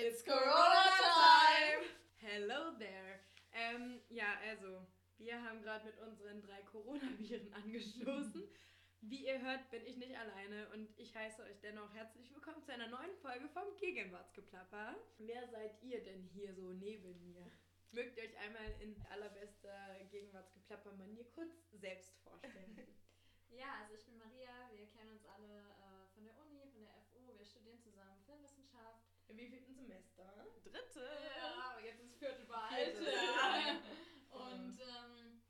It's Corona time! Hello there. Ähm, ja, also, wir haben gerade mit unseren drei Coronaviren angestoßen. Wie ihr hört, bin ich nicht alleine und ich heiße euch dennoch herzlich willkommen zu einer neuen Folge vom Gegenwartsgeplapper. Wer seid ihr denn hier so neben mir? Mögt ihr euch einmal in allerbester Gegenwartsgeplapper-Manier kurz selbst vorstellen? Ja, also ich bin Maria, wir kennen uns alle äh, von der Uni, von der FU, wir studieren zusammen Filmwissenschaft. In wievielten Semester? Dritte. Ja, aber jetzt ist vierte bald. Vierte. Und ähm,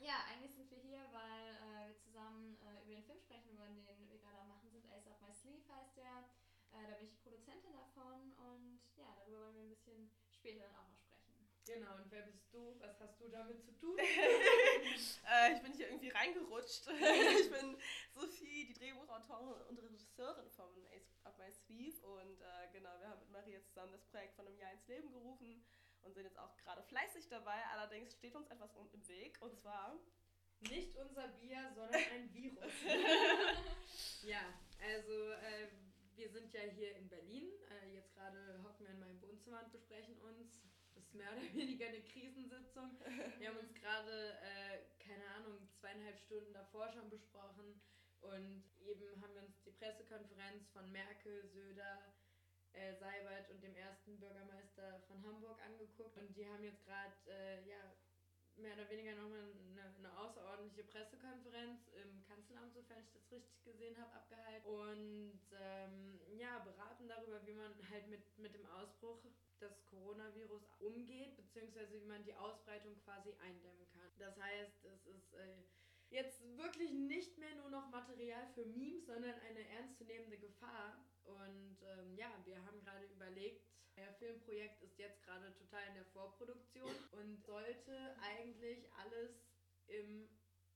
ja, eigentlich sind wir hier, weil äh, wir zusammen äh, über den Film sprechen, über den wir gerade am machen sind. Ace Up My Sleeve heißt der. Äh, da bin ich die Produzentin davon und ja, darüber wollen wir ein bisschen später dann auch noch sprechen. Genau, und wer bist du? Was hast du damit zu tun? äh, ich bin hier irgendwie reingerutscht. ich bin Sophie, die Drehbuchautorin und Regisseurin von Up My Sleeve. Und äh, genau, wir haben mit Maria zusammen das Projekt von einem Jahr ins Leben gerufen und sind jetzt auch gerade fleißig dabei. Allerdings steht uns etwas im Weg und zwar. Nicht unser Bier, sondern ein Virus. ja, also äh, wir sind ja hier in Berlin. Äh, jetzt gerade hocken wir in meinem Wohnzimmer und besprechen uns. Das ist mehr oder weniger eine Krisensitzung. Wir haben uns gerade, äh, keine Ahnung, zweieinhalb Stunden davor schon besprochen. Und eben haben wir uns die Pressekonferenz von Merkel, Söder, äh, Seibert und dem ersten Bürgermeister von Hamburg angeguckt. Und die haben jetzt gerade, äh, ja, mehr oder weniger nochmal eine, eine außerordentliche Pressekonferenz im Kanzleramt, sofern ich das richtig gesehen habe, abgehalten. Und ähm, ja, beraten darüber, wie man halt mit, mit dem Ausbruch des Coronavirus umgeht, beziehungsweise wie man die Ausbreitung quasi eindämmen kann. Das heißt, es ist äh, jetzt wirklich nicht mehr nur noch Material für Memes, sondern eine ernstzunehmende Gefahr. Und ähm, ja, wir haben gerade überlegt, euer Filmprojekt ist jetzt gerade total in der Vorproduktion und sollte eigentlich alles im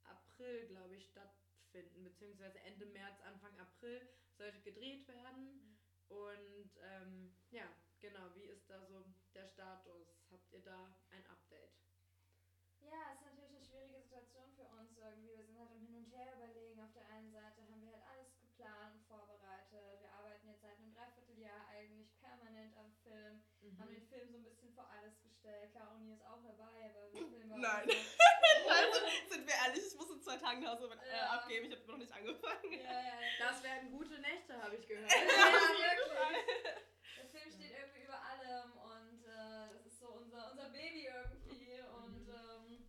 April, glaube ich, stattfinden, beziehungsweise Ende März, Anfang April sollte gedreht werden. Und ähm, ja, genau, wie ist da so der Status? Habt ihr da? Ja, es ist natürlich eine schwierige Situation für uns irgendwie. Wir sind halt im Hin und Her überlegen. Auf der einen Seite haben wir halt alles geplant und vorbereitet. Wir arbeiten jetzt seit einem Dreivierteljahr eigentlich permanent am Film. Mhm. Haben den Film so ein bisschen vor alles gestellt. Klar, Uni ist auch dabei, aber wir filmen auch Nein. so- also, sind wir ehrlich, ich muss in zwei Tagen Hausaufgaben äh, Ja. abgeben. Ich habe noch nicht angefangen. Ja, ja, Das werden gute Nächte, habe ich gehört. ja, wirklich. Der Film steht irgendwie über allem und äh, das ist so unser, unser Baby irgendwie. Und ähm,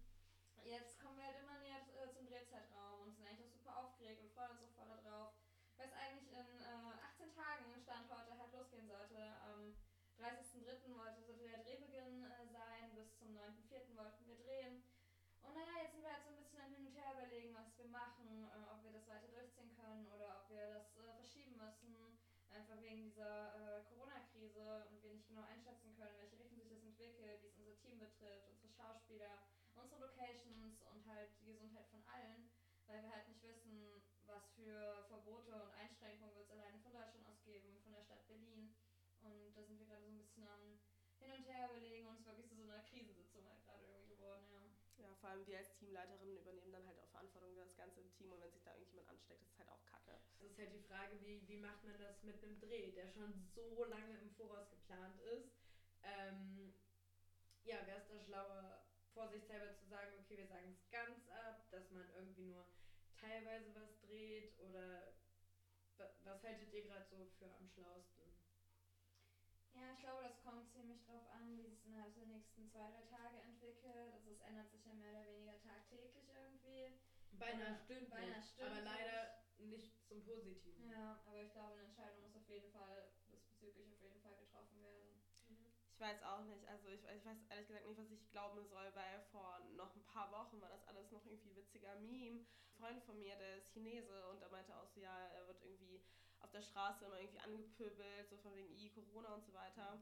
jetzt kommen wir halt immer näher äh, zum Drehzeitraum und sind eigentlich auch super aufgeregt und freuen uns auch voll darauf. Weil es eigentlich in äh, 18 Tagen Stand heute halt losgehen sollte. Am 30.03. wollte, sollte der Drehbeginn äh, sein, bis zum 9.04. wollten wir drehen. Und naja, jetzt sind wir halt so ein bisschen am Hin und Her überlegen, was wir machen, äh, ob wir das weiter durchziehen können oder ob wir das äh, verschieben müssen. Einfach wegen dieser Corona-Krise und wir nicht genau einschätzen können, welche Richtung sich das entwickelt, wie es unser Team betrifft, unsere Schauspieler, unsere Locations und halt die Gesundheit von allen, weil wir halt nicht wissen, was für Verbote und Einschränkungen wird es alleine von Deutschland ausgeben, von der Stadt Berlin. Und da sind wir gerade so ein bisschen am Hin und Her überlegen und es ist wirklich so eine Krisensitzung halt gerade irgendwie geworden, ja. Ja, vor allem wir als Teamleiterinnen übernehmen dann halt auch Verantwortung für das ganze Team und wenn sich da irgendjemand ansteckt, ist es halt auch kacke. Es ist halt die Frage, wie, wie macht man das mit einem Dreh, der schon so lange im Voraus geplant ist. Ähm, ja, wäre es da schlauer, vorsichtshalber zu sagen, okay, wir sagen es ganz ab, dass man irgendwie nur teilweise was dreht oder wa- was haltet ihr gerade so für am schlausten? Glaube, das kommt ziemlich drauf an, wie es innerhalb der nächsten zwei, drei Tage entwickelt. Also es ändert sich ja mehr oder weniger tagtäglich irgendwie. Beinahe stündlich, beinahe stündlich. aber leider nicht zum Positiven. Ja, aber ich glaube, eine Entscheidung muss auf jeden Fall diesbezüglich auf jeden Fall getroffen werden. Ich weiß auch nicht, also ich, ich weiß ehrlich gesagt nicht, was ich glauben soll, weil vor noch ein paar Wochen war das alles noch irgendwie witziger Meme. Ein Freund von mir, der ist Chinese und der meinte auch so, ja, er wird irgendwie auf der Straße immer irgendwie angepöbelt, so von wegen I, Corona und so weiter.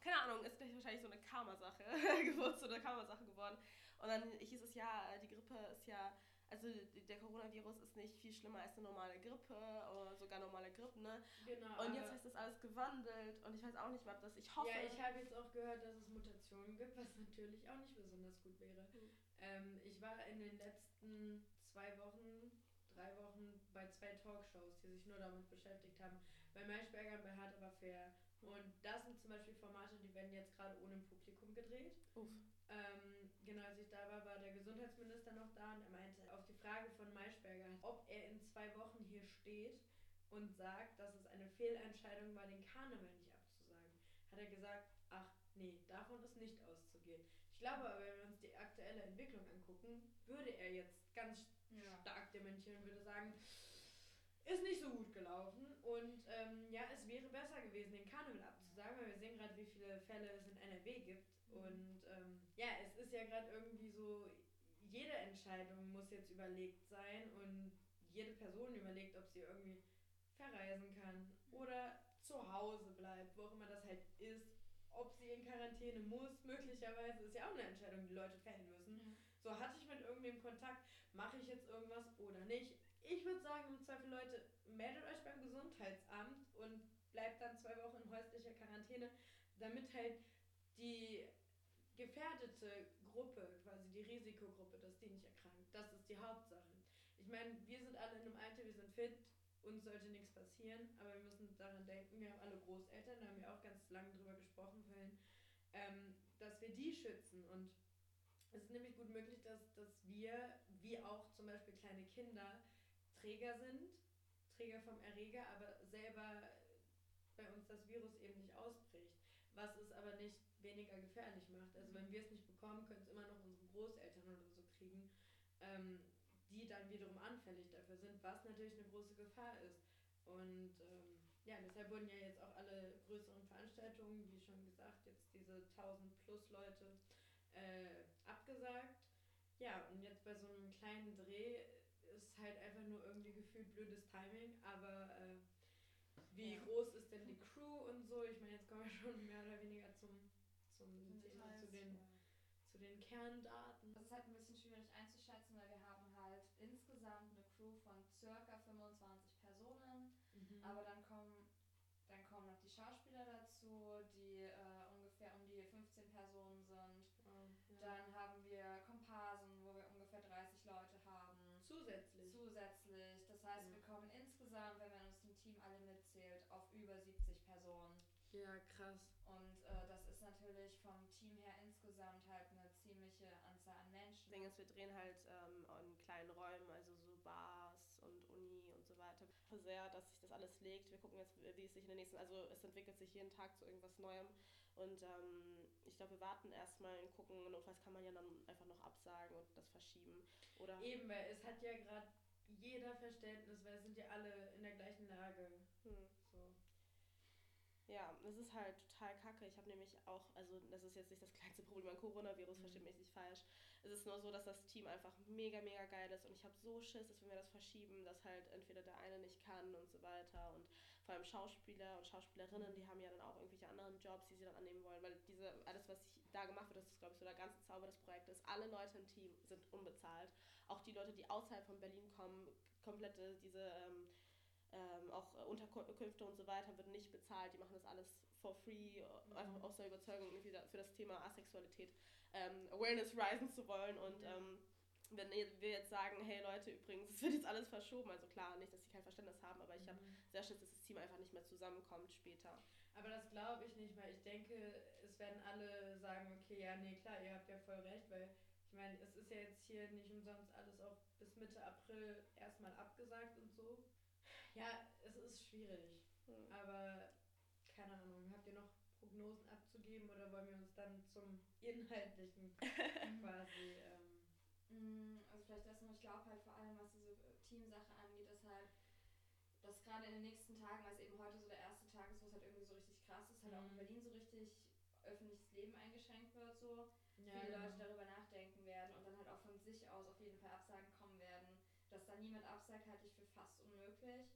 Keine Ahnung, ist gleich wahrscheinlich so eine Karma-Sache geworden, so eine Karma-Sache geworden. Und dann hieß es ja, die Grippe ist ja, also der Coronavirus ist nicht viel schlimmer als eine normale Grippe oder sogar normale Grippe, ne? Genau. Und jetzt heißt das alles gewandelt und ich weiß auch nicht mehr, ob das, ich hoffe. Ja, ich habe jetzt auch gehört, dass es Mutationen gibt, was natürlich auch nicht besonders gut wäre. Mhm. Ähm, ich war in den letzten zwei Wochen, drei Wochen bei zwei Talkshows, die sich nur damit beschäftigt haben. Bei Maischberger und bei Hart aber fair. Und das sind zum Beispiel Formate, die werden jetzt gerade ohne Publikum gedreht. Uff. Ähm, genau, als ich da war, war der Gesundheitsminister noch da und er meinte auf die Frage von Maischberger, ob er in zwei Wochen hier steht und sagt, dass es eine Fehlentscheidung war, den Karneval nicht abzusagen, hat er gesagt, ach nee, davon ist nicht auszugehen. Ich glaube aber, wenn wir uns die aktuelle Entwicklung angucken, würde er jetzt ganz Dementieren und würde sagen, ist nicht so gut gelaufen. Und ähm, ja, es wäre besser gewesen, den Karneval abzusagen, weil wir sehen gerade, wie viele Fälle es in NRW gibt. Und ähm, ja, es ist ja gerade irgendwie so, jede Entscheidung muss jetzt überlegt sein und jede Person überlegt, ob sie irgendwie verreisen kann oder zu Hause bleibt, wo auch immer das halt ist, ob sie in Quarantäne muss, möglicherweise ist ja auch eine Entscheidung, die Leute fällen müssen. Ja. So, hatte ich mit irgendwem Kontakt, mache ich jetzt irgendwas oder nicht? Ich würde sagen, im Zweifel, Leute, meldet euch beim Gesundheitsamt und bleibt dann zwei Wochen in häuslicher Quarantäne, damit halt die gefährdete Gruppe, quasi die Risikogruppe, dass die nicht erkrankt. Das ist die Hauptsache. Ich meine, wir sind alle in einem Alter, wir sind fit, uns sollte nichts passieren, aber wir müssen daran denken, wir haben alle Großeltern, da haben wir auch ganz lange drüber gesprochen vorhin, ähm, dass wir die schützen. Und es ist nämlich gut möglich, dass, dass wir, wie auch zum Beispiel kleine Kinder, Träger sind, Träger vom Erreger, aber selber bei uns das Virus eben nicht ausbricht. Was es aber nicht weniger gefährlich macht. Also wenn wir es nicht bekommen, können es immer noch unsere Großeltern oder so kriegen, ähm, die dann wiederum anfällig dafür sind, was natürlich eine große Gefahr ist. Und ähm, ja, deshalb wurden ja jetzt auch alle größeren Veranstaltungen, wie schon gesagt, jetzt diese 1000 plus Leute äh, abgesagt. Ja, und jetzt bei so einem kleinen Dreh ist halt einfach nur irgendwie gefühlt blödes Timing, aber äh, wie Ja. groß ist denn die Crew und so? Ich meine, jetzt kommen wir schon mehr oder weniger zum, zum Thema, zu den, zu den Kerndaten. Das ist halt ein bisschen schwierig einzuschätzen, weil wir haben halt insgesamt eine Crew von circa 25 Personen. Mhm. Aber dann kommen noch die Schauspieler dazu, die äh, ungefähr um die 15 Personen sind. Wow, ja. Dann haben wir Komparsen, wo wir ungefähr 30 Leute haben. Zusätzlich. Zusätzlich. Das heißt, Ja. wir kommen insgesamt, wenn man uns im Team alle mitzählt, auf über 70 Personen. Ja, krass. Und äh, das ist natürlich vom Team her insgesamt halt eine ziemliche Anzahl an Das Menschen. Ding ist, wir drehen halt ähm, in kleinen Räumen, also so Bars und Uni und so weiter. Ich hoffe sehr, dass sich das alles legt. Wir gucken jetzt, wie es sich in den nächsten, also es entwickelt sich jeden Tag zu irgendwas Neuem. Und ähm, ich glaube, wir warten erstmal und gucken. Notfalls kann man ja dann einfach noch absagen und das verschieben. Oder Eben, weil es hat ja gerade jeder Verständnis, weil es sind ja alle in der gleichen Lage. hm. Ja, das ist halt total kacke. Ich habe nämlich auch, also das ist jetzt nicht das kleinste Problem beim Coronavirus, Mhm. versteht mich nicht falsch. Es ist nur so, dass das Team einfach mega, mega geil ist und ich habe so Schiss, dass wenn wir das verschieben, dass halt entweder der eine nicht kann und so weiter und vor allem Schauspieler und Schauspielerinnen, die haben ja dann auch irgendwelche anderen Jobs, die sie dann annehmen wollen, weil diese, alles, was da gemacht wird, das ist, glaube ich, so der ganze Zauber des Projektes. Alle Leute im Team sind unbezahlt. Auch die Leute, die außerhalb von Berlin kommen, komplette diese ähm, ähm, auch äh, Unterkünfte und so weiter wird nicht bezahlt. Die machen das alles for free, äh, einfach aus der Überzeugung, für das Thema Asexualität ähm, Awareness risen zu wollen. Und Ja. ähm, wenn wir jetzt sagen, hey Leute, übrigens, es wird jetzt alles verschoben, also klar, nicht, dass sie kein Verständnis haben, aber ich habe Mhm. sehr Schiss, dass das Team einfach nicht mehr zusammenkommt später. Aber das glaube ich nicht, weil ich denke, es werden alle sagen, okay, ja, nee, klar, ihr habt ja voll recht, weil ich meine, es ist ja jetzt hier nicht umsonst alles auch bis Mitte April erstmal abgesagt und so. Ja, es ist schwierig, Hm. aber keine Ahnung, habt ihr noch Prognosen abzugeben oder wollen wir uns dann zum Inhaltlichen quasi. Ähm, Mm, Also vielleicht das noch, ich glaube halt vor allem, was diese Teamsache angeht, ist halt, dass gerade in den nächsten Tagen, weil es eben heute so der erste Tag ist, wo es halt irgendwie so richtig krass ist, halt auch in Mhm. Berlin so richtig öffentliches Leben eingeschränkt wird, so ja, viele Leute genau. darüber nachdenken werden und dann halt auch von sich aus auf jeden Fall Absagen kommen werden. Dass da niemand absagt, halte ich für fast unmöglich.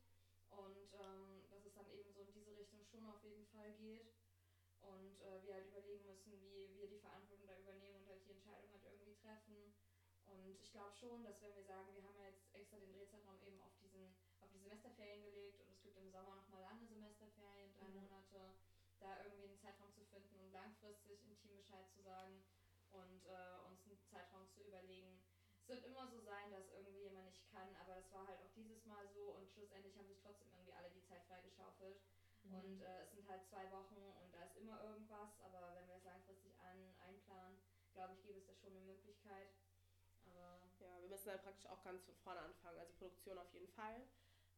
Und ähm, dass es dann eben so in diese Richtung schon auf jeden Fall geht. Und äh, wir halt überlegen müssen, wie wir die Verantwortung da übernehmen und halt die Entscheidung halt irgendwie treffen. Und ich glaube schon, dass wenn wir sagen, wir haben ja jetzt extra den Drehzeitraum eben auf diesen, auf die Semesterferien gelegt und es gibt im Sommer nochmal lange Semesterferien, drei Mhm. Monate, da irgendwie einen Zeitraum zu finden und langfristig im Team Bescheid zu sagen und äh, uns einen Zeitraum zu überlegen. Es wird immer so sein, dass irgendwie jemand nicht kann, aber das war halt auch Mal so und schlussendlich haben sich trotzdem irgendwie alle die Zeit freigeschaufelt. Mhm. Und äh, es sind halt zwei Wochen und da ist immer irgendwas, aber wenn wir es langfristig ein, einplanen, glaube ich, gäbe es da schon eine Möglichkeit. Aber Ja, wir müssen halt praktisch auch ganz von vorne anfangen. Also Produktion auf jeden Fall.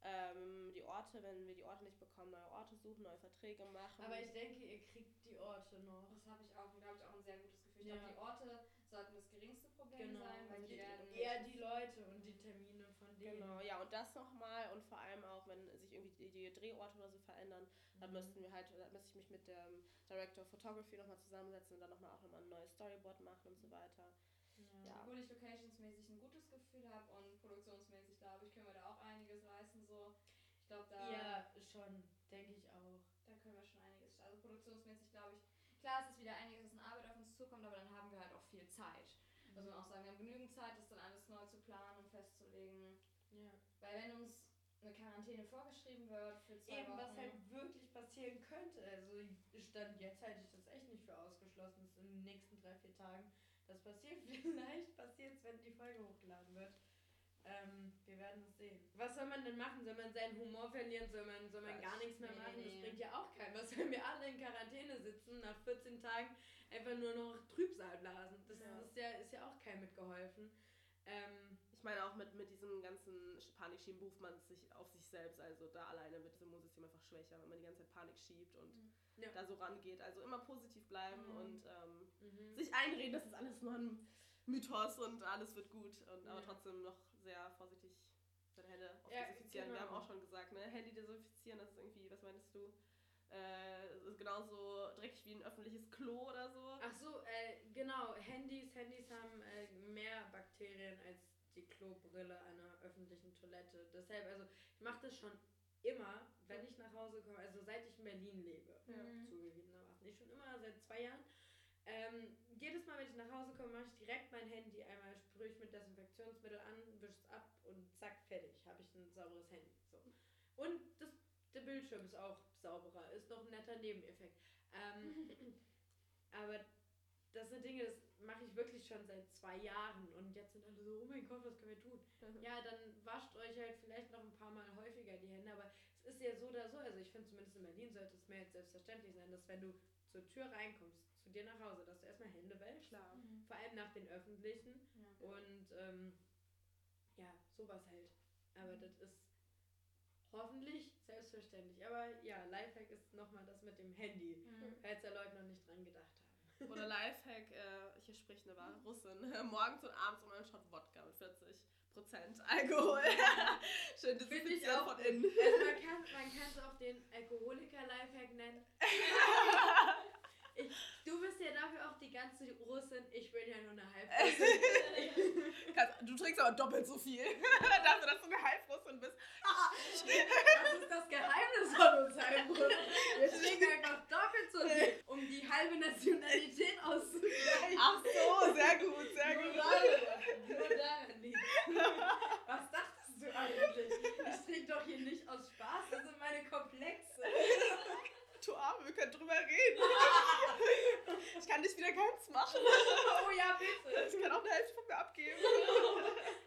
Ähm, die Orte, wenn wir die Orte nicht bekommen, neue Orte suchen, neue Verträge machen. Aber ich denke, ihr kriegt die Orte noch. das habe ich auch, da habe ich auch ein sehr gutes Gefühl. Ich Ja. glaube, die Orte sollten das geringste Problem Genau, sein, weil also die die- werden Eher die Leute und die Termine denen. Genau, ja, und das nochmal und vor allem auch, wenn sich irgendwie die, die Drehorte oder so verändern, dann Mhm. müssten wir halt, dann müsste ich mich mit dem Director of Photography nochmal zusammensetzen und dann nochmal auch nochmal ein neues Storyboard machen und so weiter. Ja. Obwohl ich locationsmäßig ein gutes Gefühl habe und produktionsmäßig, glaube ich, können wir da auch einiges reißen. So. Ich glaube, da, Ja, schon, denke ich auch. da können wir schon einiges. Also produktionsmäßig, glaube ich, klar, es ist wieder einiges, was an Arbeit auf uns zukommt, aber dann haben wir halt auch viel Zeit. Also man auch sagen, wir haben genügend Zeit, das dann alles neu zu planen und festzulegen. Ja. Weil wenn uns eine Quarantäne vorgeschrieben wird für zwei Eben, Wochen. was halt wirklich passieren könnte. Also Stand jetzt halte ich das echt nicht für ausgeschlossen, dass in den nächsten drei, vier Tagen das passiert. Vielleicht passiert es, wenn die Folge hochgeladen wird. Ähm, wir werden es sehen. Was soll man denn machen? Soll man seinen Humor verlieren? Soll man, soll man gar ich- nichts mehr machen? Das bringt ja auch keinen. Was wenn wir alle in Quarantäne sitzen, nach 14 Tagen einfach nur noch Trübsal blasen? Das Ja. Ist, ja, ist ja auch kein mitgeholfen. Ähm, Ich meine auch mit, mit diesem ganzen Panikschieben beruft man sich auf sich selbst, also da alleine wird das Immunsystem einfach schwächer, wenn man die ganze Zeit Panik schiebt und Mhm. Ja. da so rangeht. Also immer positiv bleiben Mhm. und ähm, mhm. sich einreden, das ist alles nur ein Mythos und alles wird gut. Und, aber Ja. trotzdem noch sehr vorsichtig seine Hände auf Ja, desinfizieren. Wir genau. haben auch schon gesagt, ne? Handy desinfizieren, das ist irgendwie, was meinst du? Äh, es ist genauso dreckig wie ein öffentliches Klo oder so. Ach so, äh, genau. Handys, Handys haben äh, mehr Bakterien als die Klobrille einer öffentlichen Toilette. Deshalb, also ich mache das schon immer, wenn ich nach Hause komme, also seit ich in Berlin lebe, Ja. Mhm. zugegebenermaßen. Ich schon immer seit zwei Jahren. Ähm, jedes Mal, wenn ich nach Hause komme, mache ich direkt mein Handy einmal, sprühe ich mit Desinfektionsmittel an, wische es ab und zack, fertig, habe ich ein sauberes Handy. So. Und das, der Bildschirm ist auch sauberer, ist noch ein netter Nebeneffekt. Ähm, aber das sind Dinge, das mache ich wirklich schon seit zwei Jahren und jetzt sind alle so, oh mein Gott, was können wir tun? Ja, dann wascht euch halt vielleicht noch ein paar Mal häufiger die Hände, aber es ist ja so oder so, also ich finde zumindest in Berlin sollte es mir jetzt selbstverständlich sein, dass wenn du zur Tür reinkommst, zu dir nach Hause, dass du erstmal Hände wäschst, Klar. Mhm. vor allem nach den öffentlichen Ja. und ähm, ja, sowas halt. Aber das ist hoffentlich selbstverständlich. Aber ja, Lifehack ist nochmal das mit dem Handy, Mhm. falls da Leute noch nicht dran gedacht. Oder Lifehack, äh, hier spricht eine wahre Russin, morgens und abends immer einen Shot Wodka mit 40% Alkohol. Schön auch. von innen. Also man kann man kann es auch den Alkoholiker-Lifehack nennen. Ich, du bist ja dafür auch die ganze Russin, ich bin ja nur eine Halbrussin. Du trinkst aber doppelt so viel. Dafür, dass du eine Halbrussin bist. Das ist das Geheimnis von uns Halbrussen. Wir trinken einfach doppelt so viel, um die halbe Nationalität auszugleichen. Ach so, sehr gut, sehr Nur gut. daran, nur daran liegt. Was dachtest du eigentlich? Ich trinke doch hier nicht aus Spaß, das sind meine Komplexe. Du Arme, wir können drüber reden. Ich kann dich wieder ganz machen. Oh ja, bitte. Ich kann auch eine Hälfte von mir abgeben.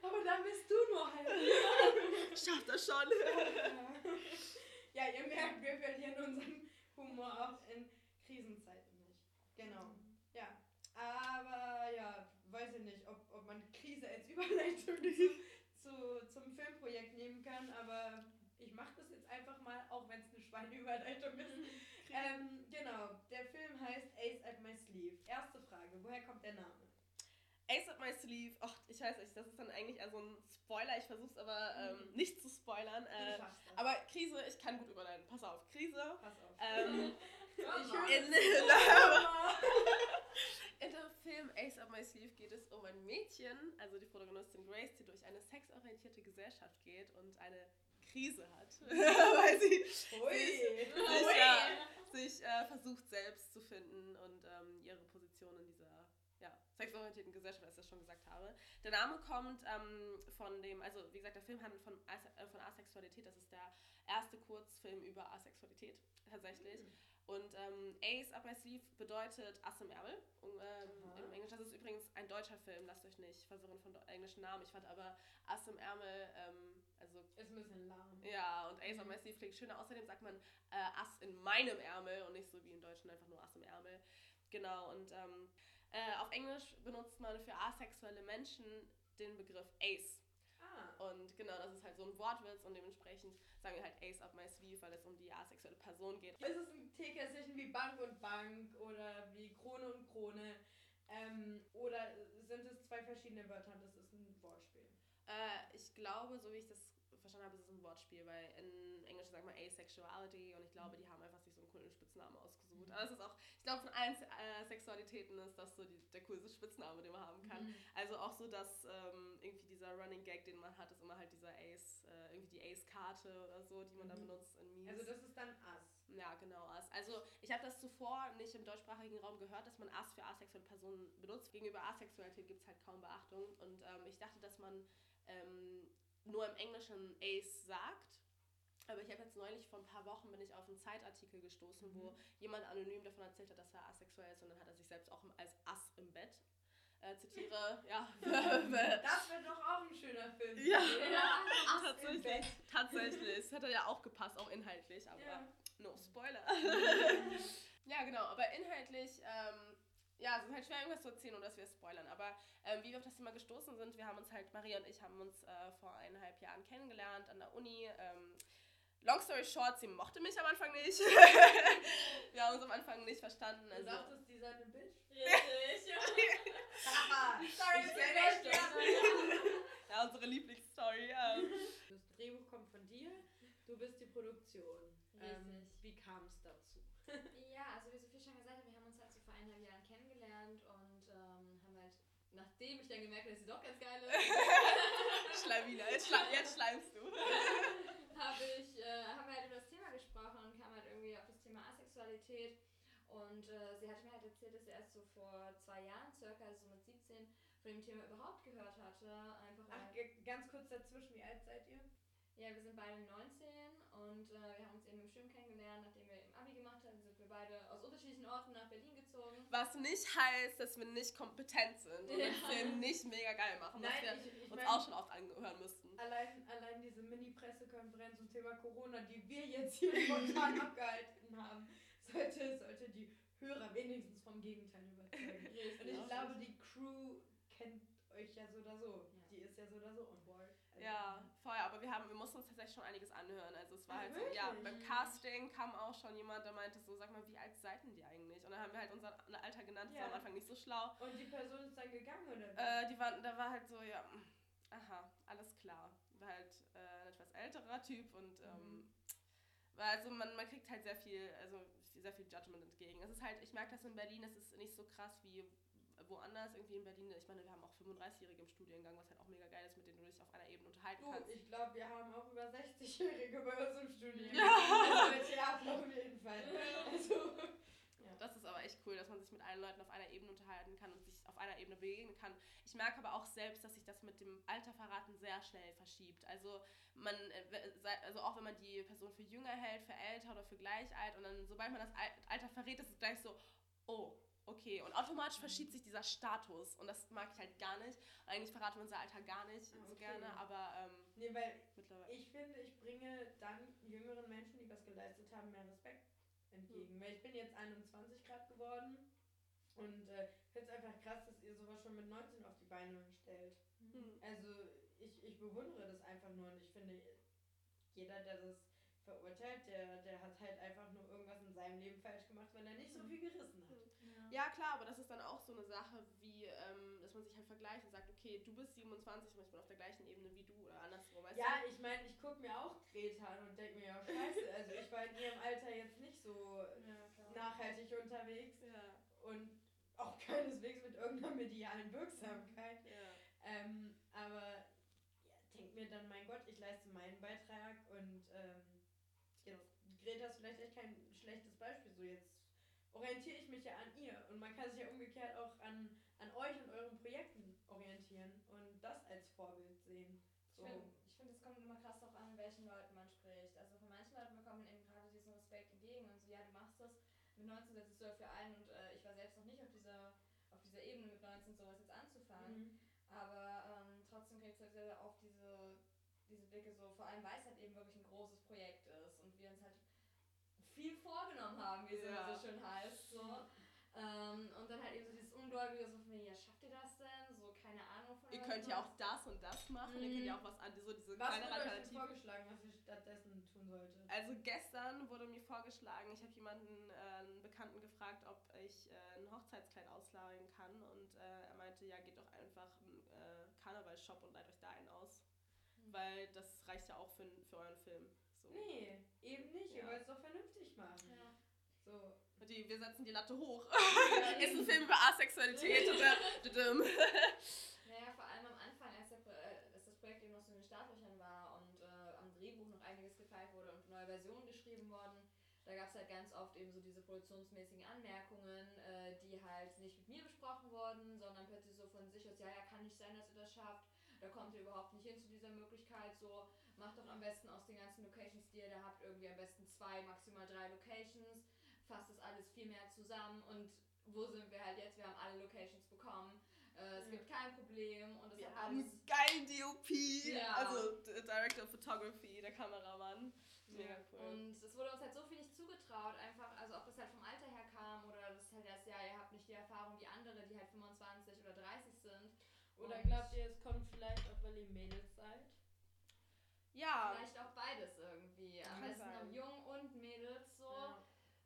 Aber dann bist du nur halb. Ich schaff das schon. Ja, ihr merkt, wir verlieren unseren Humor auch in Krisenzeiten nicht. Genau. Ja. Aber ja, weiß ich nicht, ob, ob man Krise als Überleitung zu, zu, zum Filmprojekt nehmen kann, aber ich mache das jetzt einfach mal, auch wenn es eine Schweineüberleitung ist. Ähm, genau, der Film heißt Ace at My Sleeve. Erste Frage, woher kommt der Name? Ace up my sleeve. Ach, ich weiß nicht, das ist dann eigentlich so ein Spoiler. Ich versuch's aber ähm, nicht zu spoilern. Äh, aber Krise, ich kann gut überleiten. Pass auf, Krise. Pass auf. Ähm, in, in dem Film Ace Up My Sleeve geht es um ein Mädchen, also die Protagonistin Grace, die durch eine sexorientierte Gesellschaft geht und eine Krise hat, weil sie Ui. sich, Ui. ja, sich äh, versucht selbst zu finden und ähm, ihre Position in dieser ja, sexorientierten Gesellschaft, als ich das schon gesagt habe. Der Name kommt ähm, von dem, also wie gesagt, der Film handelt von, äh, von Asexualität, das ist der erste Kurzfilm über Asexualität tatsächlich. Und ähm, Ace Up My Sleeve bedeutet Ass im Ärmel. Ähm. Im Englisch, das ist übrigens ein deutscher Film, lasst euch nicht verwirren von englischen Namen. Ich fand aber Ass im Ärmel, ähm, also Ist ein bisschen lahm. ja, und Ace Up My Sleeve klingt schöner. Außerdem sagt man äh, Ass in meinem Ärmel und nicht so wie im Deutschen einfach nur Ass im Ärmel. Genau, und ähm, äh, auf Englisch benutzt man für asexuelle Menschen den Begriff Ace. Ah. Und genau, das ist halt so ein Wortwitz und dementsprechend sagen wir halt Ace Up My Sleeve, weil es um die asexuelle Person geht. Ist es ein Teekesselchen wie Bank und Bank oder wie Krone und Krone? Ähm, oder sind es zwei verschiedene Wörter und das ist ein Wortspiel? Äh, ich glaube, so wie ich das verstanden habe, ist es ein Wortspiel, weil in Englisch sagt man Asexuality und ich glaube, die haben einfach sich so einen coolen Spitznamen ausgesucht. Aber es ist auch, ich glaube, von allen äh, Sexualitäten ist das so die, der coolste Spitzname, den man haben kann. Mhm. Also auch so, dass ähm, irgendwie dieser Running Gag, den man hat, ist immer halt dieser Ace, äh, irgendwie die Ace-Karte oder so, die man da Mhm. benutzt in Memes. Also das ist dann Ass. Ja, genau, Ass. Also ich habe das zuvor nicht im deutschsprachigen Raum gehört, dass man Ass für asexuelle Personen benutzt. Gegenüber Asexualität gibt es halt kaum Beachtung. Und ähm, ich dachte, dass man ähm, nur im Englischen Ace sagt. Aber ich habe jetzt neulich vor ein paar Wochen bin ich auf einen Zeitartikel gestoßen, wo jemand anonym davon erzählt hat, dass er asexuell ist und dann hat er sich selbst auch als Ass im Bett äh, zitiere. ja. Das wird doch auch ein schöner Film. Ja. Ja, im tatsächlich. Tatsächlich. Es hätte ja auch gepasst, auch inhaltlich, aber Ja. no spoiler. ja, genau, aber inhaltlich, ähm, ja, es ist halt schwer, irgendwas zu erzählen, ohne dass wir spoilern. Aber ähm, wie wir auf das Thema gestoßen sind, wir haben uns halt, Maria und ich haben uns äh, vor eineinhalb Jahren kennengelernt an der Uni. Ähm, long story short, sie mochte mich am Anfang nicht. wir haben uns am Anfang nicht verstanden. Du Also, dachtest, die seid eine Bitch? Richtig. Sorry, ich das kenn ist euch echt ja, unsere Lieblingsstory. Ähm, Das Drehbuch kommt von dir, du bist die Produktion. Ähm, wie kam es dazu? Ja, also wie Sophie schon gesagt hat, wir haben uns halt so vor eineinhalb Jahren kennengelernt und ähm, haben halt, nachdem ich dann gemerkt habe, dass sie doch ganz geil ist, Schleimina, jetzt, schle jetzt schleimst du. habe ich, äh, haben wir halt über das Thema gesprochen und kam halt irgendwie auf das Thema Asexualität. Und äh, sie hatte mir halt erzählt, dass sie erst so vor zwei Jahren circa, also so mit 17, von dem Thema überhaupt gehört hatte. Einfach Ach, ganz kurz dazwischen, wie alt seid ihr? ja, wir sind beide 19 und äh, wir haben uns eben im Studium kennengelernt, nachdem wir eben Abi gemacht haben, sind wir beide aus unterschiedlichen Orten nach Berlin gezogen. Was nicht heißt, dass wir nicht kompetent sind und Ja. den Film nicht mega geil machen, was wir ich, ich uns mein, auch schon oft anhören müssten. allein, allein diese Mini-Pressekonferenz zum Thema Corona, die wir jetzt hier spontan abgehalten haben, sollte, sollte die Hörer wenigstens vom Gegenteil überzeugen. Und ich Ja. glaube, die Crew kennt euch ja so oder so. Ja. Die ist ja so oder so on board. Also, Ja, voll, aber wir haben, wir mussten uns tatsächlich schon einiges anhören. Also es war Ah, halt so, ja, beim Casting kam auch schon jemand, der meinte so, sag mal, wie alt seid denn die eigentlich? Und dann haben wir halt unser Alter genannt, das war am Ja. Anfang nicht so schlau. Und die Person ist dann gegangen, oder? Äh, die waren, da war halt so, ja, aha, alles klar. War halt äh, ein etwas älterer Typ und ähm, Mhm. war also man, man kriegt halt sehr viel, also sehr viel Judgment entgegen. Es ist halt, ich merke das in Berlin, es ist nicht so krass wie woanders irgendwie in Berlin. Ich meine, wir haben auch 35-Jährige im Studiengang, was halt auch mega geil ist, mit denen du dich auf einer Ebene unterhalten Du, kannst. ich glaube, wir haben auch über 60-Jährige bei uns im Studium. Ja. Also Theater auf jeden Fall. Also, ja. Das ist aber echt cool, dass man sich mit allen Leuten auf einer Ebene unterhalten kann und sich auf einer Ebene begegnen kann. Ich merke aber auch selbst, dass sich das mit dem Alter verraten sehr schnell verschiebt. Also man, äh, also auch wenn man die Person für jünger hält, für älter oder für gleich alt und dann sobald man das Al- Alter verrät, ist es gleich so, oh, okay. Und automatisch verschiebt sich dieser Status und das mag ich halt gar nicht. Eigentlich verraten wir unser Alter gar nicht Ah, so okay. gerne, aber ähm, Nee, weil ich finde, ich bringe dann jüngeren Menschen, die was geleistet haben, mehr Respekt entgegen. Weil ich bin jetzt 21 Grad geworden und äh, finde es einfach krass, dass ihr sowas schon mit 19 auf die Beine stellt. Hm. Also ich, ich bewundere das einfach nur und ich finde, jeder, der das verurteilt, der, der hat halt einfach nur irgendwas in seinem Leben falsch gemacht, wenn er nicht so viel gerissen hat. Ja, klar, aber das ist dann auch so eine Sache, wie, ähm, dass man sich halt vergleicht und sagt, okay, du bist 27 und ich bin auf der gleichen Ebene wie du oder andersrum, weißt Ja, ich meine, ich gucke mir auch Greta an und denke mir, ja, scheiße, also ich war in ihrem Alter jetzt nicht so Ja, nachhaltig unterwegs du? Ja, und auch keineswegs mit irgendeiner medialen Wirksamkeit. ja. Ähm, aber ja, denk mir dann, mein Gott, ich leiste meinen Beitrag und ähm, jetzt Greta ist vielleicht echt kein schlechtes Beispiel. So jetzt orientiere ich mich ja an ihr und man kann sich ja umgekehrt auch an, an euch und euren Projekten orientieren und das als Vorbild sehen. Ich So. finde, ich find, es kommt immer krass darauf an, mit welchen Leuten man spricht. Also von manchen Leuten bekommt man eben gerade diesen Respekt entgegen und so, ja, du machst das, mit 19 setzt so dafür ein und äh, ich war selbst noch nicht auf dieser, auf dieser Ebene mit 19 sowas jetzt anzufangen. Mhm. Aber ähm, trotzdem kriegst du halt sehr oft diese, diese Blicke so, vor allem weil es halt eben wirklich ein großes Projekt ist und wir uns halt viel vorgenommen haben, wie es Ja. immer so schön heißt. So. Ähm, und dann halt eben so dieses Ungläubige, so von mir, ja, schafft ihr das denn? So, keine Ahnung von Ihr was könnt ja was. auch das und das machen. Ihr Mhm. könnt ja auch was an, so diese Was kleine Alternative. vorgeschlagen, was ihr stattdessen tun solltet? Also gestern wurde mir vorgeschlagen, ich habe jemanden, äh, einen Bekannten gefragt, ob ich äh, ein Hochzeitskleid ausleihen kann und äh, er meinte, ja, geht doch einfach in äh, Karnevalshop und leiht euch da einen aus, Mhm. weil das reicht ja auch für, für euren Film. So. Nee, eben nicht. Ihr Ja. wollt es doch vernünftig machen. Ja. So. Die, wir setzen die Latte hoch. Ja, Ist ein. Film über Asexualität. Naja, vor allem am Anfang, als, der, äh, als das Projekt eben noch so in den Startlöchern war und äh, am Drehbuch noch einiges gefeilt wurde und neue Versionen geschrieben wurden, da gab es halt ganz oft eben so diese produktionsmäßigen Anmerkungen, äh, die halt nicht mit mir besprochen wurden, sondern plötzlich so von sich aus, ja, ja, kann nicht sein, dass ihr das schafft, da kommt ihr überhaupt nicht hin zu dieser Möglichkeit, so, macht doch am besten aus den ganzen Locations, die ihr da habt, irgendwie am besten zwei, maximal drei Locations, fasst das alles viel mehr zusammen. Und wo sind wir halt jetzt? Wir haben alle Locations bekommen. Äh, es Ja. gibt kein Problem und es Wir haben alles. einen geilen DOP. Ja. Also Director of Photography, der Kameramann. Mega cool. Und es wurde uns halt so viel nicht zugetraut, einfach, also ob das halt vom Alter her kam oder das halt erst, ja, ihr habt nicht die Erfahrung wie andere, die halt 25 oder 30 sind. Oder Und glaubt ihr, es kommt vielleicht auch, weil ihr Mädels seid? ja, Vielleicht auch beides irgendwie. Am besten jung und Mädels so. Ja.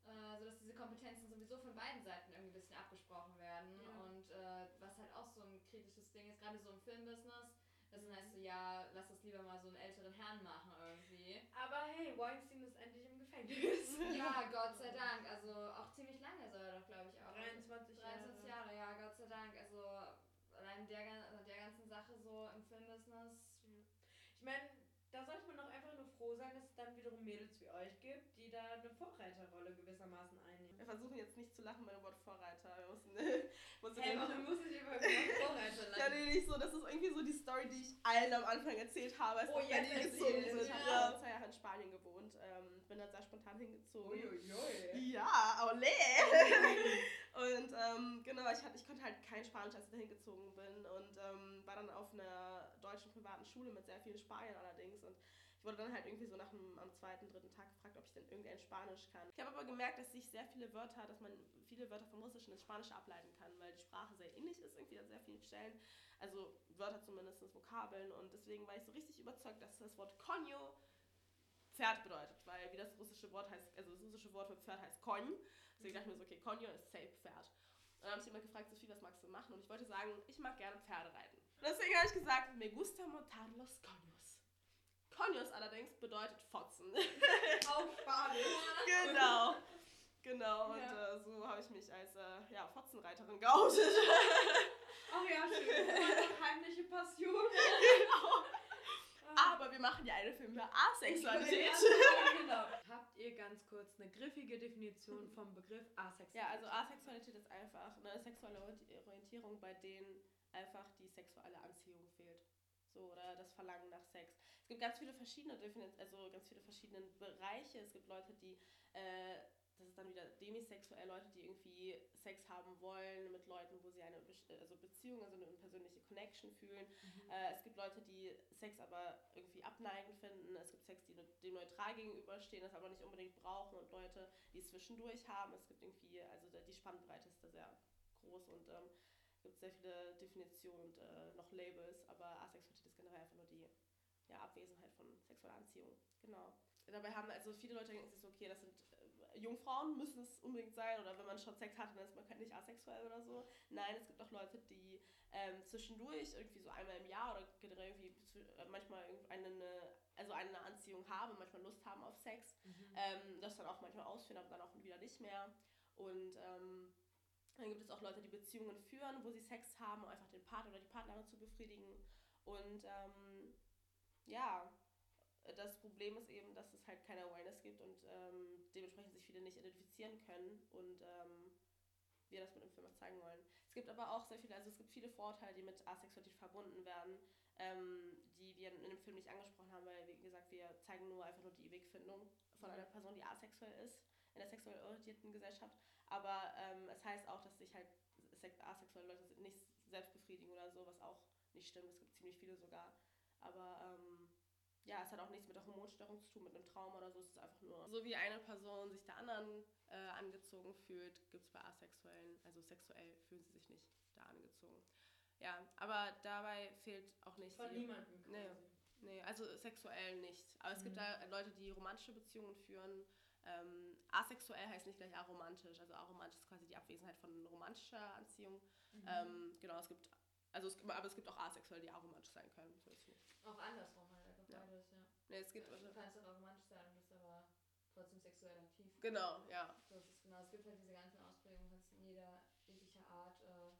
Äh, sodass diese Kompetenzen sowieso von beiden Seiten irgendwie ein bisschen abgesprochen werden. Ja. Und äh, was halt auch so ein kritisches Ding ist, gerade so im Filmbusiness, das heißt so, ja, lass das lieber mal so einen älteren Herrn machen irgendwie. Aber hey, Weinstein ist endlich im Gefängnis. Ja, Gott sei Dank. Also auch ziemlich lange soll er doch, glaube ich, auch. 23 23 Jahre. Jahre, ja, Gott sei Dank. Also allein der, gan- also der ganzen Sache so im Filmbusiness. Ich meine, da sollte man doch einfach nur froh sein, dass es dann wiederum Mädels wie euch gibt, die da eine Vorreiterrolle gewissermaßen einnehmen. wir versuchen jetzt nicht zu lachen bei dem Wort Vorreiter. Wir müssen, müssen Hey, irgendwie- warum muss ich über Vorreiter Ja, nee, nicht so. Das ist irgendwie so die Story, die ich allen am Anfang erzählt habe, als Oh, wir nach jetzt Berlin gezogen erzähl. sind. Ja. Ich habe zwei Jahre in Spanien gewohnt. Ähm, bin dann sehr spontan hingezogen. Uiuiui. Ja, ole! und ähm, genau, ich, hatte, ich konnte halt kein Spanisch, als ich da hingezogen bin. Und ähm, war dann auf einer deutschen privaten Schule mit sehr vielen Spaniern allerdings. Und ich wurde dann halt irgendwie so nach dem, am zweiten, dritten Tag gefragt, ob ich denn irgendein Spanisch kann. Ich habe aber gemerkt, dass ich sehr viele Wörter, dass man viele Wörter vom Russischen ins Spanische ableiten kann, weil die Sprache sehr ähnlich ist, irgendwie an sehr vielen Stellen. Also Wörter zumindest, Vokabeln. Und deswegen war ich so richtig überzeugt, dass das Wort Konyo Pferd bedeutet, weil wie das russische Wort heißt, also das russische Wort für Pferd heißt Konj. Deswegen dachte ich mir so, okay, Konyo ist safe Pferd. Und dann habe ich jemand gefragt, Sophie, was magst du machen? Und ich wollte sagen, ich mag gerne Pferde reiten. Deswegen habe ich gesagt, me gusta montar los Conjos. Bedeutet Fotzen. Auf Spanisch. genau. Genau, und Ja. äh, so habe ich mich als äh, ja, Fotzenreiterin geoutet. Ach ja, schön. Eine heimliche Passion. genau. Ah. Aber wir machen ja einen Film über Asexualität. genau. Habt ihr ganz kurz eine griffige Definition vom Begriff Asexualität? Ja, also Asexualität ist einfach eine sexuelle Ori- Orientierung, bei denen einfach die sexuelle Anziehung fehlt. So, oder das Verlangen nach Sex. Es gibt ganz viele verschiedene Defini also ganz viele verschiedene Bereiche. Es gibt Leute, die, äh, das ist dann wieder demisexuell, Leute, die irgendwie Sex haben wollen mit Leuten, wo sie eine Be also Beziehung, also eine persönliche Connection fühlen. Mhm. Äh, es gibt Leute, die Sex aber irgendwie abneigend finden. Es gibt Sex, die ne- dem neutral gegenüberstehen, das aber nicht unbedingt brauchen. Und Leute, die es zwischendurch haben. Es gibt irgendwie, also die Spannbreite ist da sehr groß und ähm, es gibt sehr viele Definitionen und äh, noch Labels. Aber Asexualität ist generell einfach nur die ja, Abwesenheit von sexueller Anziehung. Genau. Dabei haben also viele Leute denken sich so, okay, das sind äh, Jungfrauen, müssen es unbedingt sein. Oder wenn man schon Sex hatte, dann ist man nicht asexuell oder so. Nein, es gibt auch Leute, die ähm, zwischendurch irgendwie so einmal im Jahr oder generell irgendwie äh, manchmal eine, also eine Anziehung haben, manchmal Lust haben auf Sex, Mhm. ähm, das dann auch manchmal ausführen, aber dann auch wieder nicht mehr. Und ähm, dann gibt es auch Leute, die Beziehungen führen, wo sie Sex haben, um einfach den Partner oder die Partnerin zu befriedigen. Und ähm, ja, das Problem ist eben, dass es halt keine Awareness gibt und ähm, dementsprechend sich viele nicht identifizieren können und ähm, wir das mit dem Film auch zeigen wollen. Es gibt aber auch sehr viele, also es gibt viele Vorurteile, die mit Asexualität verbunden werden, ähm, die wir in dem Film nicht angesprochen haben, weil, wie gesagt, wir zeigen nur einfach nur die Wegfindung von einer Person, die asexuell ist. in der sexuell orientierten Gesellschaft. Aber ähm, es heißt auch, dass sich halt asexuelle Leute nicht selbst befriedigen oder so, was auch nicht stimmt. Es gibt ziemlich viele sogar. Aber ähm, ja, es hat auch nichts mit der Hormonstörung zu tun, mit einem Trauma oder so. Es ist einfach nur so, wie eine Person sich der anderen äh, angezogen fühlt, gibt es bei Asexuellen, also sexuell fühlen sie sich nicht da angezogen. Ja, aber dabei fehlt auch nicht. Von niemandem nee, also sexuell nicht. Aber es mhm. gibt da Leute, die romantische Beziehungen führen. Ähm, asexuell heißt nicht gleich aromantisch. Also aromantisch ist quasi die Abwesenheit von romantischer Anziehung. Mhm. Ähm, genau, es gibt also es, aber es gibt auch Asexuelle, die aromantisch sein können. So ist nicht. Auch andersrum halt, einfach ja. beides, ja. Nee, es gibt, also, du kannst auch romantisch sein und bist aber trotzdem sexuell aktiv. Genau, ja. Das ist genau, es gibt halt diese ganzen Ausprägungen, kannst in jeder jeglicher Art äh,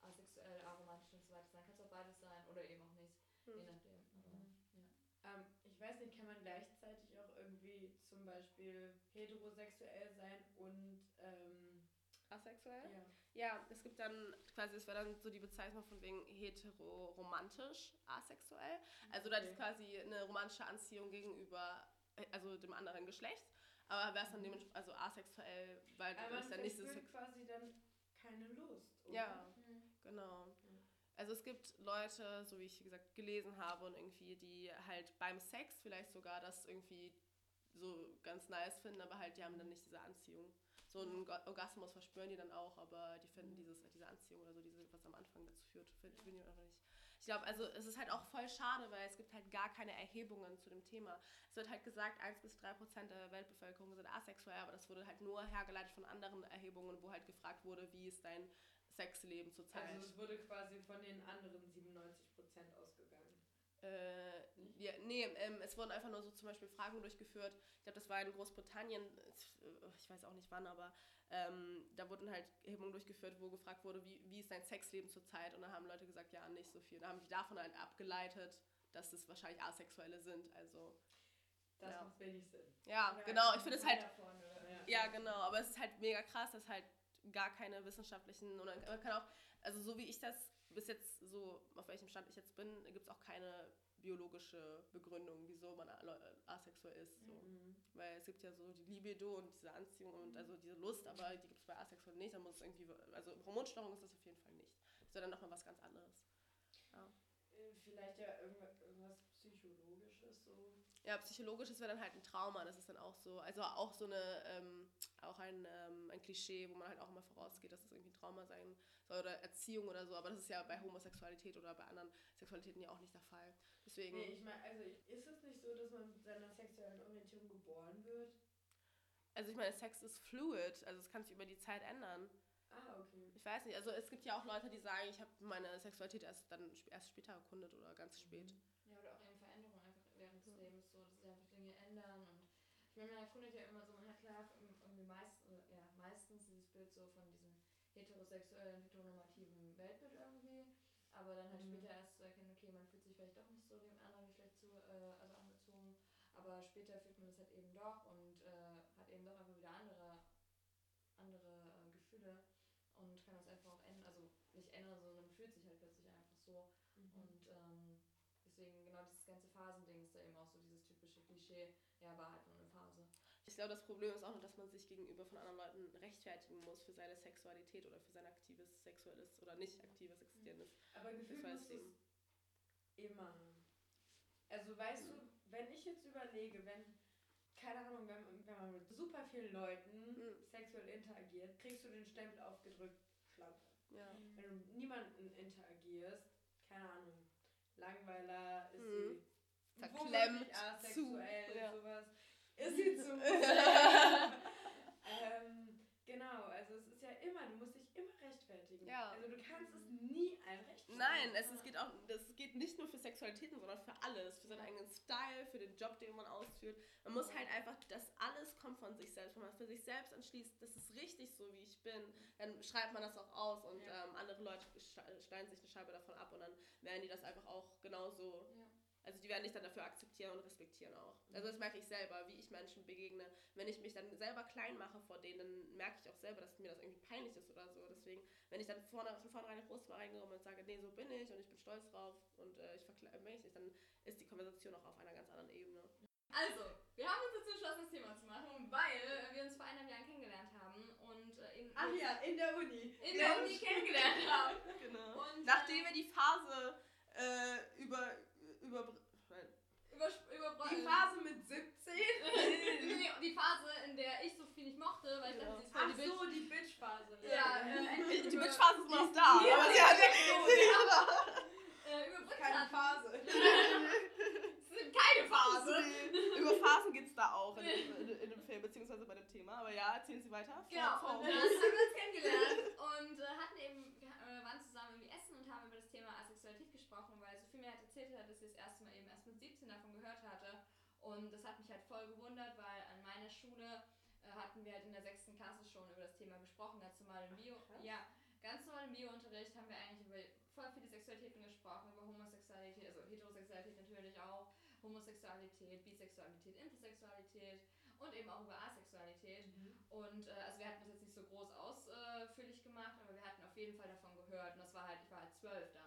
asexuell, aromantisch und so weiter sein. Kannst auch beides sein oder eben auch nicht, hm. je nachdem. Mhm. ja. ähm, ich weiß nicht, kann man gleichzeitig auch irgendwie zum Beispiel heterosexuell sein und ähm, asexuell? Ja. Ja, es gibt dann quasi, es wäre dann so die Bezeichnung von wegen hetero-romantisch asexuell. Also okay. da ist quasi eine romantische Anziehung gegenüber, also dem anderen Geschlecht. Aber wäre es dann mhm. dementsprechend, also asexuell, weil du bist dann nicht so quasi dann keine Lust. Oder? Ja, mhm. genau. Also es gibt Leute, so wie ich gesagt gelesen habe und irgendwie, die halt beim Sex vielleicht sogar das irgendwie so ganz nice finden, aber halt die haben dann nicht diese Anziehung so einen Orgasmus verspüren die dann auch, aber die finden dieses, diese Anziehung oder so, diese, was am Anfang dazu führt, finden die einfach nicht. Ich glaube, also es ist halt auch voll schade, weil es gibt halt gar keine Erhebungen zu dem Thema. Es wird halt gesagt, 1 bis 3 Prozent der Weltbevölkerung sind asexuell, aber das wurde halt nur hergeleitet von anderen Erhebungen, wo halt gefragt wurde, wie ist dein Sexleben zurzeit. Also es wurde quasi von den anderen 97 Prozent ausgegangen. Äh, ja, nee, ähm, es wurden einfach nur so zum Beispiel Fragen durchgeführt. Ich glaube, das war in Großbritannien, ich weiß auch nicht wann, aber ähm, da wurden halt Erhebungen durchgeführt, wo gefragt wurde, wie, wie ist dein Sexleben zurzeit? Und da haben Leute gesagt, ja, nicht so viel. Da haben die davon halt abgeleitet, dass es wahrscheinlich Asexuelle sind. Also. Das ja. macht wenig Sinn. Ja, oder genau. Ich finde es halt. Davon, ja, genau. Aber es ist halt mega krass, dass halt gar keine wissenschaftlichen. Und man kann auch, also so wie ich das bis jetzt so, auf welchem Stand ich jetzt bin, gibt es auch keine biologische Begründung, wieso man asexuell ist. So. Mhm. Weil es gibt ja so die Libido und diese Anziehung und mhm. also diese Lust, aber die gibt es bei Asexuellen nicht. Da muss es irgendwie, also Hormonstörung ist das auf jeden Fall nicht. Das ist ja dann nochmal was ganz anderes. Ja. Äh, vielleicht ja irgendwas Psychologisches so. Ja, psychologisches wäre dann halt ein Trauma, das ist dann auch so, also auch so eine, ähm, auch ein, ähm, ein Klischee, wo man halt auch immer vorausgeht, dass es das irgendwie ein Trauma sein soll oder Erziehung oder so, aber das ist ja bei Homosexualität oder bei anderen Sexualitäten ja auch nicht der Fall. Deswegen. Nee, ich meine, also ist es nicht so, dass man mit seiner sexuellen Orientierung geboren wird? Also ich meine, Sex ist fluid, also es kann sich über die Zeit ändern. Ah, okay. Ich weiß nicht, also es gibt ja auch Leute, die sagen, ich habe meine Sexualität erst dann erst später erkundet oder ganz spät. Mhm. Ja, oder auch eben Veränderungen einfach während des Lebens, so, dass sich einfach Dinge ändern und ich meine, man erkundet ja immer so, man hat klar irgendwie meist, ja, meistens dieses Bild so von diesem heterosexuellen, heteronormativen Weltbild irgendwie, aber dann halt mhm. später erst zu erkennen, okay, man fühlt sich vielleicht doch nicht so dem anderen Geschlecht zu, äh, also angezogen, aber später fühlt man das halt eben doch und äh, hat eben doch einfach wieder andere, andere äh, Gefühle und kann das einfach auch ändern, also nicht ändern, sondern fühlt sich halt plötzlich einfach so mhm. und ähm, deswegen genau dieses ganze Phasending ist da eben auch so dieses typische Klischee, ja, war halt Phase. Ich glaube, das Problem ist auch nur, dass man sich gegenüber von anderen Leuten rechtfertigen muss für seine Sexualität oder für sein aktives sexuelles oder nicht aktives existierendes. Aber gefühlt musst du immer. Also weißt du, wenn ich jetzt überlege, wenn, keine Ahnung, wenn, wenn man mit super vielen Leuten mhm. sexuell interagiert, kriegst du den Stempel aufgedrückt, Schlampe. Ja. Wenn du mit niemanden interagierst, keine Ahnung, Langweiler, ist mhm. sie verklemmt, asexuell, zu, ja. sowas ist sie zu. ähm, genau, also es ist ja immer, du musst dich immer rechtfertigen. Ja. Also du kannst es nie einrechtfertigen. Nein, es, es geht auch, das geht nicht nur für Sexualitäten, sondern für alles, für seinen eigenen Style, für den Job, den man ausführt. Man muss halt einfach, das alles kommt von sich selbst. Wenn man für sich selbst entschließt, das ist richtig so, wie ich bin, dann schreibt man das auch aus und ja. ähm, andere Leute schneiden sich eine Scheibe davon ab und dann werden die das einfach auch genauso ja. Also die werden dich dann dafür akzeptieren und respektieren auch. Also das merke ich selber, wie ich Menschen begegne. Wenn ich mich dann selber klein mache vor denen, dann merke ich auch selber, dass mir das irgendwie peinlich ist oder so. Deswegen, wenn ich dann vorne, von vornherein eine Brust reingehe und sage, nee, so bin ich und ich bin stolz drauf und äh, ich verkleide mich, dann ist die Konversation auch auf einer ganz anderen Ebene. Also, wir haben uns dazu entschlossen, das Thema zu machen, weil wir uns vor einem Jahr kennengelernt haben und äh, in, Ach ja, in der Uni. in der Uni kennengelernt haben. Genau. Und, Nachdem äh, wir die Phase äh, über, über, Über, über, Die Phase mit 17. nee, die Phase, in der ich so viel nicht mochte, weil ich Ja. dachte, sie ist voll Ach die Bitch. so, die Bitch-Phase. Ja, äh, die, die über- Bitch-Phase ist noch da, Ja, aber sie ja, hat so, äh, überbrückt Keine. Phase. Es ist keine Phase. Über Phasen geht es da auch in dem, in, in dem Film, beziehungsweise bei dem Thema. Aber ja, erzählen Sie weiter. Genau, Frau- und dann haben wir uns kennengelernt und äh, hatten eben, äh, waren zusammen irgendwie essen und haben über das Thema Asexualität gesprochen, weil Sophie mir halt erzählt hat, dass sie das erste Mal eben erst mit 17 davon gehört hatte. Und das hat mich halt voll gewundert, weil an meiner Schule äh, hatten wir halt in der sechsten Klasse schon über das Thema gesprochen, ganz normal im Bio. krass. Ja, ganz normal im Bio-Unterricht haben wir eigentlich über voll viele Sexualitäten gesprochen, über Homosexualität, also Heterosexualität natürlich auch, Homosexualität, Bisexualität, Intersexualität und eben auch über Asexualität. Und äh, also wir hatten das jetzt nicht so groß ausführlich gemacht, aber wir hatten auf jeden Fall davon gehört. Und das war halt, ich war halt zwölf damals.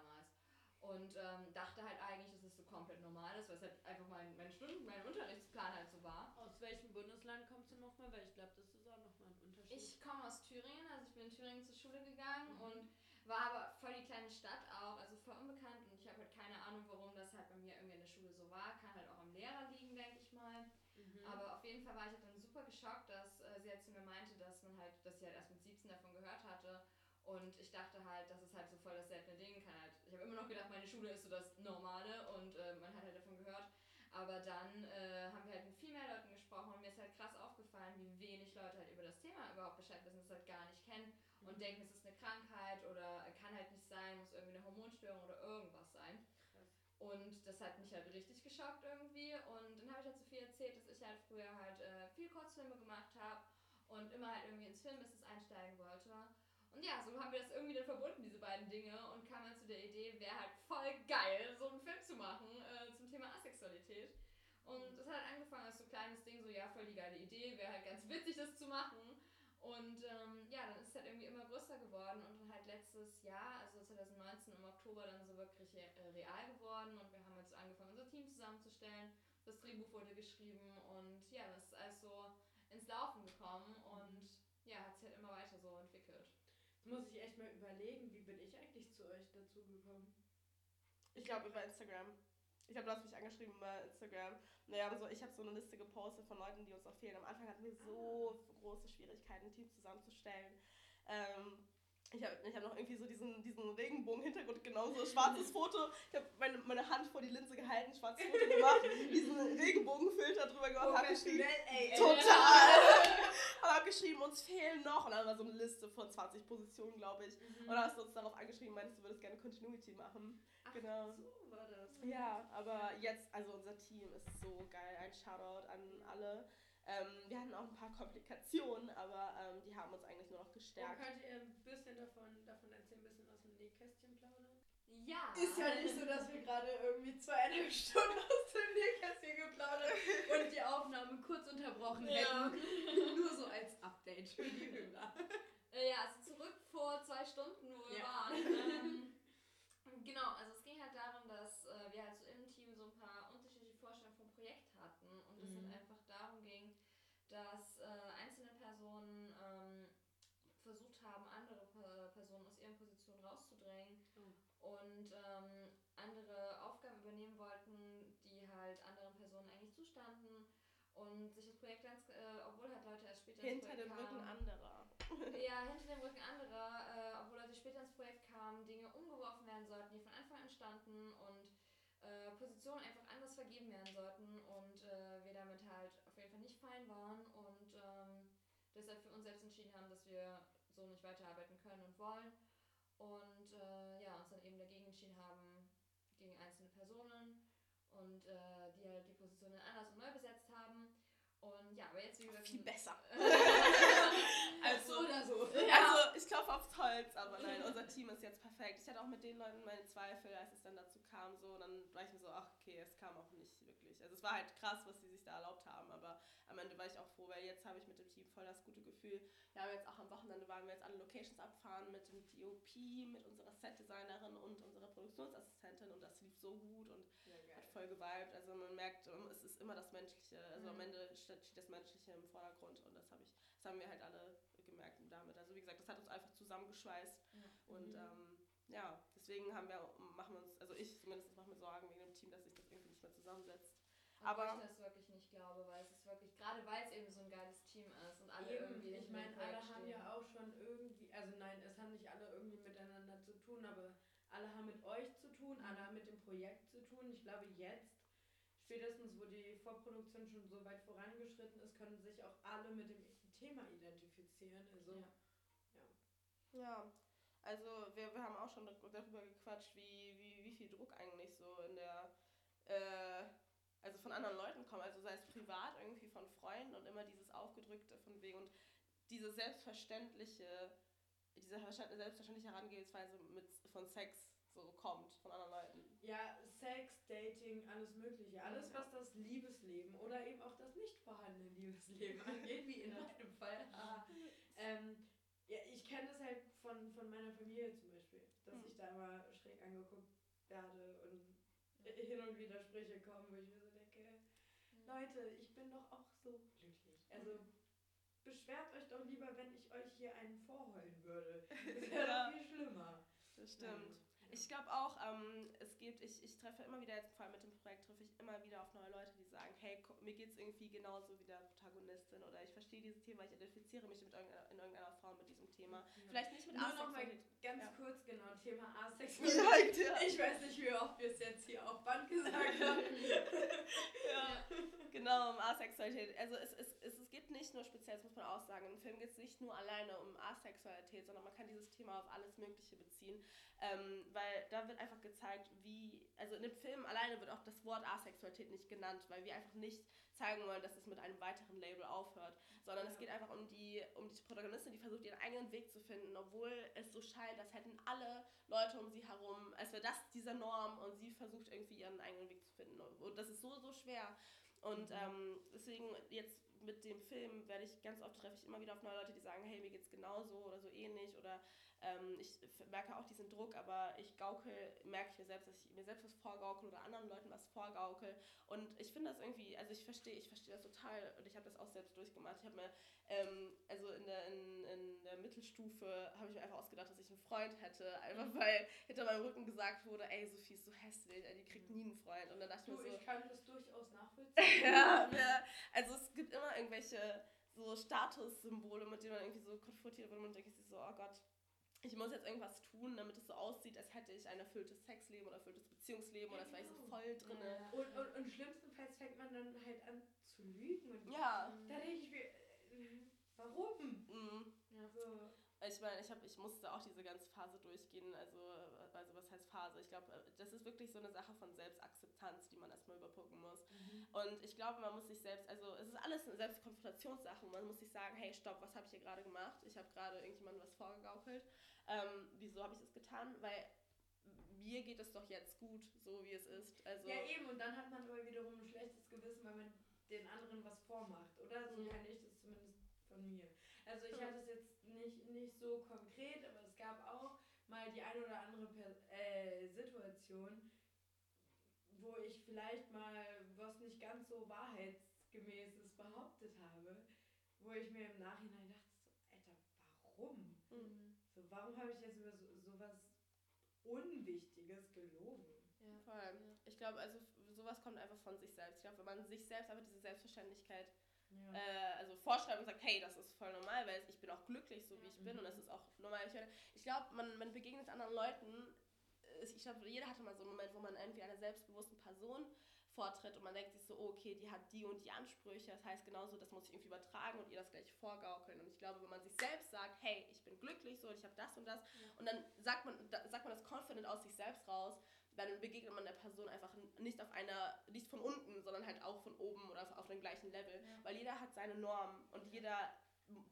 Und ähm, dachte halt eigentlich, dass es so komplett normal ist, weil es halt einfach mein, mein Stunden, mein Unterrichtsplan halt so war. Aus welchem Bundesland kommst du nochmal? Weil ich glaube, das ist auch nochmal ein Unterschied. Ich komme aus Thüringen, also ich bin in Thüringen zur Schule gegangen und war aber voll die kleine Stadt auch, also voll unbekannt und ich habe halt keine Ahnung, warum das halt bei mir irgendwie in der Schule so war. Kann halt auch am Lehrer liegen, denke ich mal. Mhm. Aber auf jeden Fall war ich halt dann super geschockt, dass äh, sie halt zu mir meinte, dass man halt, dass sie halt erst mit 17 davon gehört hatte. Und ich dachte halt, das ist halt so voll das seltene Ding. Ich habe immer noch gedacht, meine Schule ist so das Normale und äh, man hat halt davon gehört. Aber dann äh, haben wir halt mit viel mehr Leuten gesprochen und mir ist halt krass aufgefallen, wie wenig Leute halt über das Thema überhaupt Bescheid wissen, das halt gar nicht kennen und denken, es ist eine Krankheit oder kann halt nicht sein, muss irgendwie eine Hormonstörung oder irgendwas sein. Krass. Und das hat mich halt richtig geschockt irgendwie. Und dann habe ich halt so viel erzählt, dass ich halt früher halt äh, viel Kurzfilme gemacht habe und immer halt irgendwie ins Filmbusiness einsteigen wollte. Und ja, so haben wir das irgendwie dann verbunden, diese beiden Dinge, und kamen dann zu der Idee, wäre halt voll geil, so einen Film zu machen äh, zum Thema Asexualität. Und das hat angefangen als so ein kleines Ding, so ja, voll die geile Idee, wäre halt ganz witzig, das zu machen. Und ähm, ja, dann ist es halt irgendwie immer größer geworden und dann halt letztes Jahr, also 2019 im Oktober, dann so wirklich äh, real geworden und wir haben jetzt angefangen, unser Team zusammenzustellen. Das Drehbuch wurde geschrieben und ja, das ist also ins Laufen gekommen und ja, hat sich halt immer weiter so entwickelt. Muss ich echt mal überlegen, wie bin ich eigentlich zu euch dazu gekommen? Ich glaube über Instagram. Ich glaube, du hast mich angeschrieben über Instagram. Naja, aber so, ich habe so eine Liste gepostet von Leuten, die uns noch fehlen. Am Anfang hatten wir so große Schwierigkeiten, ein Team zusammenzustellen. Ähm, ich habe ich hab noch irgendwie so diesen, diesen Regenbogen-Hintergrund, genau so ein schwarzes Foto. Ich habe meine, meine Hand vor die Linse gehalten, schwarzes Foto gemacht, diesen Regenbogenfilter drüber gemacht, habe geschrieben, ey, ey. total. Und habe geschrieben, uns fehlen noch. Und dann war so eine Liste von 20 Positionen, glaube ich. Mhm. Und dann hast du uns darauf angeschrieben, meinst du würdest gerne Continuity machen. Ach, genau. So war das. Ja, aber jetzt, also unser Team ist so geil. Ein Shoutout an alle. Ähm, wir hatten auch ein paar Komplikationen, aber ähm, die haben uns eigentlich nur noch Und gestärkt. könnt ihr ein bisschen davon, davon erzählen, ein bisschen aus dem Nähkästchen plaudern? Ja. Ist ja nicht so, dass wir gerade irgendwie zweieinhalb Stunden aus dem Nähkästchen geplaudert und die Aufnahme kurz unterbrochen Ja. hätten. Nur so als Update für die Hörer. Ja, also zurück vor zwei Stunden, wo wir Ja. waren. Ähm, genau, also es ging halt darum, dass äh, wir halt so im Team so ein paar unterschiedliche Vorstellungen vom Projekt hatten und es Mhm. halt einfach darum ging, dass äh, einzelne Personen ähm, versucht haben, andere Pe- Personen aus ihren Positionen rauszudrängen und ähm, andere Aufgaben übernehmen wollten, die halt anderen Zustanden und sich das Projekt ganz, äh, obwohl halt Leute erst später ins Hinter Projekt dem Rücken kamen- anderer. ja, hinter dem Rücken anderer, äh, obwohl Leute später ins Projekt kamen, Dinge umgeworfen werden sollten, die von Anfang an standen und äh, Positionen einfach anders vergeben werden sollten und äh, wir damit halt auf jeden Fall nicht fein waren und ähm, deshalb für uns selbst entschieden haben, dass wir so nicht weiterarbeiten können und wollen und äh, ja, uns dann eben dagegen entschieden haben, gegen einzelne Personen und äh, die halt die Positionen anders und neu besetzt haben. Und ja, aber jetzt wie gesagt. Viel besser. Also, so oder so. Also, ich klopfe aufs Holz, aber nein, unser Team ist jetzt perfekt. Ich hatte auch mit den Leuten meine Zweifel, als es dann dazu kam, so, dann war ich mir so, ach, okay, es kam auch nicht wirklich. Also, es war halt krass, was sie sich da erlaubt haben, aber am Ende war ich auch froh, weil jetzt habe ich mit dem Team voll das gute Gefühl. Wir wir haben jetzt auch am Wochenende waren wir jetzt alle Locations abfahren mit dem DOP, mit unserer Setdesignerin und unserer Produktionsassistentin und das lief so gut und hat voll geweibt. Also man merkt, ähm, es ist immer das Menschliche, also mhm. am Ende steht das Menschliche im Vordergrund und das habe ich, das haben wir halt alle gemerkt damit. Also wie gesagt, das hat uns einfach zusammengeschweißt ja. und mhm. ähm, ja, deswegen haben wir, machen wir uns, also ich zumindest mache mir Sorgen wegen dem Team, dass sich das irgendwie nicht mehr zusammensetzt. Aber ich das wirklich nicht glaube, weil es ist wirklich, gerade weil es eben so ein geiles Team ist und alle eben, irgendwie. Ich meine, alle haben stehen. ja auch schon irgendwie, also nein, es haben nicht alle irgendwie miteinander zu tun, aber alle haben mit euch zu tun, alle haben mit dem Projekt zu tun. Ich glaube, jetzt, spätestens wo die Vorproduktion schon so weit vorangeschritten ist, können sich auch alle mit dem Thema identifizieren. Also, ja. Ja, ja also wir, wir haben auch schon darüber gequatscht, wie, wie, wie viel Druck eigentlich so in der. Äh, also von anderen Leuten kommen, also sei es privat irgendwie von Freunden und immer dieses aufgedrückte von wegen und diese selbstverständliche, diese selbstverständliche Herangehensweise mit, von Sex so kommt von anderen Leuten. Ja, Sex, Dating, alles Mögliche. Alles, was das Liebesleben oder eben auch das nicht vorhandene Liebesleben angeht, wie in meinem Fall. ähm, ja, ich kenne das halt von, von meiner Familie zum Beispiel, dass hm. ich da immer schräg angeguckt werde und hin und wieder Sprüche kommen, wo ich mir Leute, ich bin doch auch so glücklich. Also beschwert euch doch lieber, wenn ich euch hier einen vorheulen würde. Das wäre ja, doch viel schlimmer. Das stimmt. Ich glaube auch, ähm, es gibt, ich, ich treffe immer wieder, jetzt vor allem mit dem Projekt, treffe ich immer wieder auf neue Leute, die sagen, hey, mir geht es irgendwie genauso wie der Protagonistin oder ich verstehe dieses Thema, ich identifiziere mich mit irgendeiner, in irgendeiner Form mit diesem Thema. Ja. Vielleicht nicht mit Nur mal ganz ja. kurz, genau, Thema Asexualität. ja. Ich weiß nicht, wie oft wir es jetzt hier auf Band gesagt haben. ja, genau, um Asexualität. Also es, es, es, es geht nicht nur speziell, das muss man auch sagen, im Film geht es nicht nur alleine um Asexualität, sondern man kann dieses Thema auf alles Mögliche beziehen. Ähm, weil da wird einfach gezeigt, wie, also in dem Film alleine wird auch das Wort Asexualität nicht genannt, weil wir einfach nicht zeigen wollen, dass es mit einem weiteren Label aufhört, sondern ja. es geht einfach um die, um die Protagonistin, die versucht, ihren eigenen Weg zu finden, obwohl es so scheint, als hätten alle Leute um sie herum, als wäre das diese Norm und sie versucht irgendwie ihren eigenen Weg zu finden. Und das ist so, so schwer. Und mhm. ähm, deswegen jetzt mit dem Film werde ich ganz oft treffe ich immer wieder auf neue Leute, die sagen, hey, mir geht's genauso oder so ähnlich oder ähm, ich merke auch diesen Druck, aber ich gaukel, merke ich mir selbst, dass ich mir selbst was vorgaukel oder anderen Leuten was vorgaukel. Und ich finde das irgendwie, also ich verstehe, ich verstehe das total und ich habe das auch selbst durchgemacht. Ich habe mir, ähm, also in der, in, in der Mittelstufe habe ich mir einfach ausgedacht, dass ich einen Freund hätte, einfach mhm. weil hinter meinem Rücken gesagt wurde, ey, Sophie ist so hässlich, die kriegt nie einen Freund. Und dann dachte du, ich mir so... ich kann das durchaus nachvollziehen. ja, ja, also es gibt immer irgendwelche so Statussymbole, mit denen man irgendwie so konfrontiert wird und man denkt sich so, oh Gott, ich muss jetzt irgendwas tun, damit es so aussieht, als hätte ich ein erfülltes Sexleben oder erfülltes Beziehungsleben oder als wäre ich so genau. voll drin. Ja. Und, und, und schlimmstenfalls fängt man dann halt an zu lügen. Und ja. Da denke ich mir, warum? Mhm. Ja. So. Ich meine, ich, ich musste auch diese ganze Phase durchgehen. Also, also was heißt Phase? Ich glaube, das ist wirklich so eine Sache von Selbstakzeptanz, die man erstmal überbrücken muss. Mhm. Und ich glaube, man muss sich selbst, also es ist alles eine Selbstkonfrontationssache. Man muss sich sagen, hey, stopp, was habe ich hier gerade gemacht? Ich habe gerade irgendjemandem was vorgegaukelt. Ähm, wieso habe ich das getan? Weil mir geht es doch jetzt gut, so wie es ist. Also ja, eben, und dann hat man aber wiederum ein schlechtes Gewissen, weil man den anderen was vormacht, oder? So mhm. kenne ich das zumindest von mir. Also ich hatte es jetzt nicht, nicht so konkret, aber es gab auch mal die eine oder andere per äh, Situation, wo ich vielleicht mal was nicht ganz so wahrheitsgemäßes behauptet habe, wo ich mir im Nachhinein dachte, so, Alter, warum? Mhm. So, warum habe ich jetzt über so, so was Unwichtiges gelogen? Ja, vor allem. Ja. Ich glaube, also sowas kommt einfach von sich selbst. Ich glaube, wenn man sich selbst einfach diese Selbstverständlichkeit ja. Äh, also vorschreiben und sagt, hey, das ist voll normal, weil ich bin auch glücklich, so wie ich bin mhm. und das ist auch normal. Ich, ich glaube, man, man begegnet anderen Leuten, ich glaube, jeder hatte mal so einen Moment, wo man irgendwie einer selbstbewussten Person vortritt und man denkt sich so, oh, okay, die hat die und die Ansprüche, das heißt genauso, das muss ich irgendwie übertragen und ihr das gleich vorgaukeln. Und ich glaube, wenn man sich selbst sagt, hey, ich bin glücklich so ich habe das und das ja. und dann sagt man, da, sagt man das confident aus sich selbst raus, dann begegnet man der Person einfach nicht auf einer, nicht von unten, sondern halt auch von oben oder auf, dem gleichen Level. Ja. Weil jeder hat seine Norm und jeder,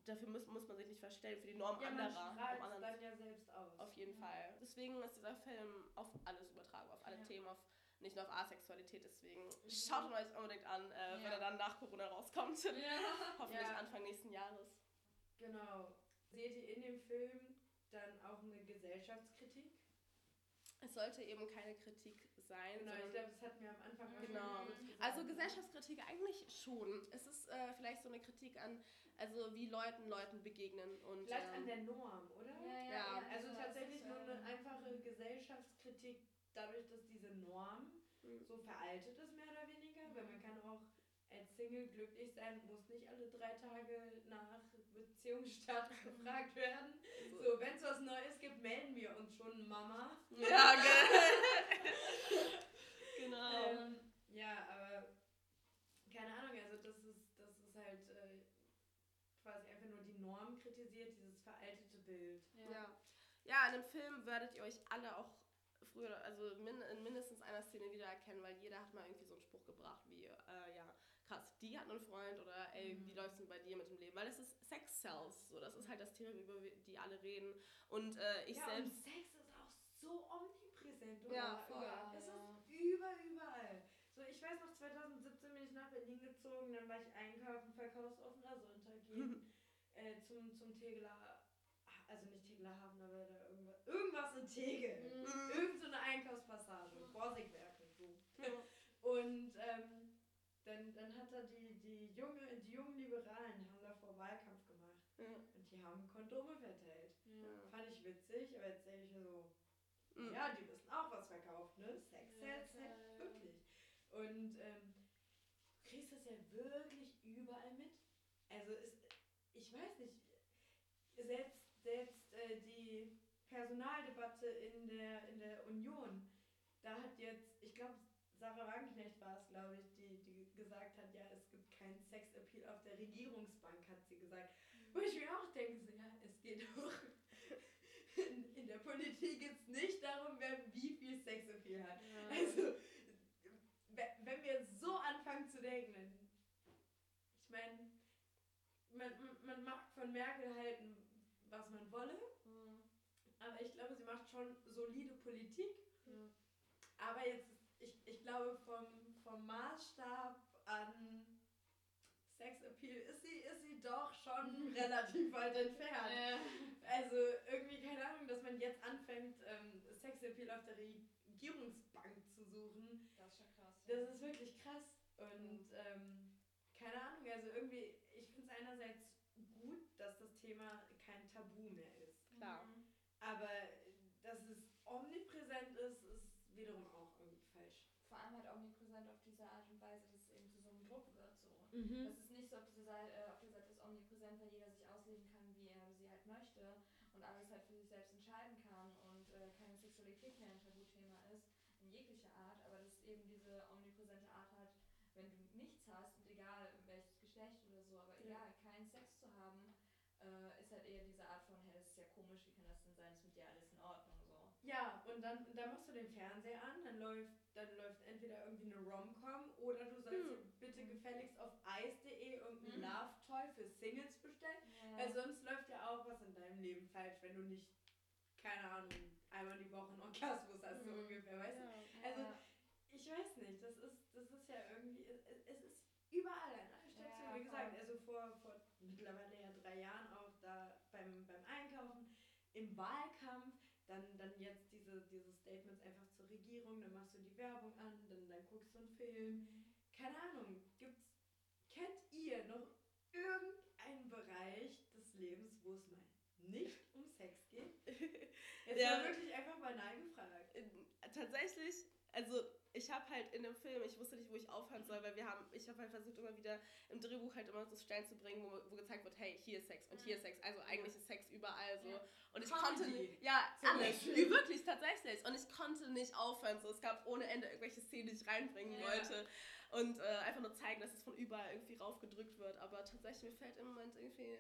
dafür muss, muss man sich nicht verstellen, für die Norm ja, anderer. Man um dann ja selbst aus. Auf jeden ja. Fall. Deswegen ist dieser Film auf alles übertragen, auf alle Themen, auf nicht nur auf Asexualität, deswegen mhm. schaut euch unbedingt an, äh, wenn er dann nach Corona rauskommt. Hoffentlich Anfang nächsten Jahres. Genau. Seht ihr in dem Film dann auch eine Gesellschaftskritik? Es sollte eben keine Kritik sein. Genau, ich glaube, das hatten wir am Anfang auch Genau. schon kurz gesagt. Also Gesellschaftskritik eigentlich schon. Es ist äh, vielleicht so eine Kritik an, also wie Leuten Leuten begegnen und Vielleicht an ähm, der Norm, oder? Ja, ja, Ja. ja, Also tatsächlich ist, nur eine ähm, einfache Gesellschaftskritik dadurch, dass diese Norm Mhm. so veraltet ist, mehr oder weniger. Weil man kann auch als Single glücklich sein, muss nicht alle drei Tage nach Beziehungsstatus gefragt werden. So, wenn es was Neues gibt, melden wir uns schon, Mama. ja, ge- genau. Ähm, ja, aber keine Ahnung, also das ist, das ist halt äh, quasi einfach nur die Norm kritisiert, dieses veraltete Bild. Ja. ja, in dem Film werdet ihr euch alle auch früher, also min in mindestens einer Szene wiedererkennen, weil jeder hat mal irgendwie so einen Spruch gebracht wie, äh, ja, krass, die hat einen Freund oder ey, Mhm. wie läuft's denn bei dir mit dem Leben? Weil es ist Sex Cells, so, das ist halt das Thema, über die alle reden. Und äh, ich ja, selbst. und Sex ist auch so omnipräsent, oder? Ja, voll. Es ist über, überall. So, ich weiß noch, 2017 bin ich nach Berlin gezogen, dann war ich einkaufen, verkaufsoffener Sonntag gehen, äh, zum, zum Tegeler, also nicht Tegeler Hafen, aber da irgendwas, irgendwas in Tegel. Mhm. Irgend so eine Einkaufspassage, Borsigwerke, so. Und ähm, dann, dann hat da die, die, junge, die jungen Liberalen haben davor Wahlkampf gemacht Ja. und die haben Kondome verteilt. Ja. Fand ich witzig, aber jetzt denke ich so, Mhm. ja, die wissen auch, was verkauft, ne? Sex, Sex, Sex, wirklich. Und ähm, du kriegst das ja wirklich überall mit. Also es, ich weiß nicht, selbst, selbst äh, die Personaldebatte in der, in der Union, da hat jetzt, ich glaube, Sarah Wagenknecht war es, glaube ich, die, die gesagt hat, ja, es gibt keinen Sexappeal auf der Regierungsbank, hat sie gesagt. Wo ich mir auch denke, so, ja, es geht auch in, in der Politik jetzt nicht darum, wer wie viel Sexappeal hat. Also, we- wenn wir so anfangen zu denken, dann, ich meine, man- man mag von Merkel halten, was man wolle, Mhm. aber ich glaube, sie macht schon solide Politik. Ja. Aber jetzt, ich, ich glaube, vom, vom Maßstab an Sexappeal ist sie, ist sie doch schon relativ weit entfernt. Ja. Also irgendwie, keine Ahnung, dass man jetzt anfängt, ähm, Sexappeal auf der Regierungsbank zu suchen. Das ist schon krass. Das ist wirklich krass. Und ähm, keine Ahnung, also irgendwie, ich finde es einerseits gut, dass das Thema kein Tabu mehr ist. Klar. Mhm. Aber omnipräsent ist, ist wiederum auch irgendwie falsch. Vor allem halt omnipräsent auf diese Art und Weise, dass es eben zu so einem Druck wird. So. Mhm. Das ist nicht so auf, dieser Seite, äh, auf der Seite ist omnipräsent, weil jeder sich ausleben kann, wie er sie halt möchte und alles halt für sich selbst entscheiden kann und äh, keine Sexualität mehr ein Tabuthema ist, in jeglicher Art, aber dass es eben diese omnipräsente Art hat, wenn du nichts hast und egal welches Geschlecht oder so, aber Ja. egal, keinen Sex zu haben, äh, ist halt eher diese Art von, hey, das ist ja komisch, wie kann das denn sein, ist mit dir alles. Ja, und dann, dann machst du den Fernseher an, dann läuft, dann läuft entweder irgendwie eine Rom-Com oder du sollst Hm. dir bitte gefälligst auf eis.de irgendein Mhm. Love-Toy für Singles bestellen. Ja. Weil sonst läuft ja auch was in deinem Leben falsch, wenn du nicht, keine Ahnung, einmal die Woche einen Orgasmus hast, so Mhm. ungefähr, weißt du? Ja. also, Ja. Ich weiß nicht, das ist, das ist ja irgendwie, es, ist überall an allen Stationen, Ja, wie gesagt, also vor, vor mittlerweile ja drei Jahren auch da beim, beim Einkaufen, im Wahlkampf, dann, dann jetzt diese, diese Statements einfach zur Regierung, dann machst du die Werbung an, dann, dann guckst du einen Film. Keine Ahnung, gibt's, kennt ihr noch irgendeinen Bereich des Lebens, wo es mal nicht um Sex geht? Jetzt Ja. wirklich einfach banal gefragt. In- Tatsächlich, also ich habe halt in dem Film, ich wusste nicht, wo ich aufhören soll, weil wir haben, ich habe halt versucht immer wieder im Drehbuch halt immer so Stellen zu bringen, wo, wo gezeigt wird, hey, hier ist Sex und hier ist Sex, also eigentlich ist Sex überall so. Und ich Comedy konnte nicht, ja, alles, wie wirklich tatsächlich. Und ich konnte nicht aufhören, so es gab ohne Ende irgendwelche Szenen, die ich reinbringen Ja. wollte und äh, einfach nur zeigen, dass es von überall irgendwie raufgedrückt wird. Aber tatsächlich mir fällt im Moment irgendwie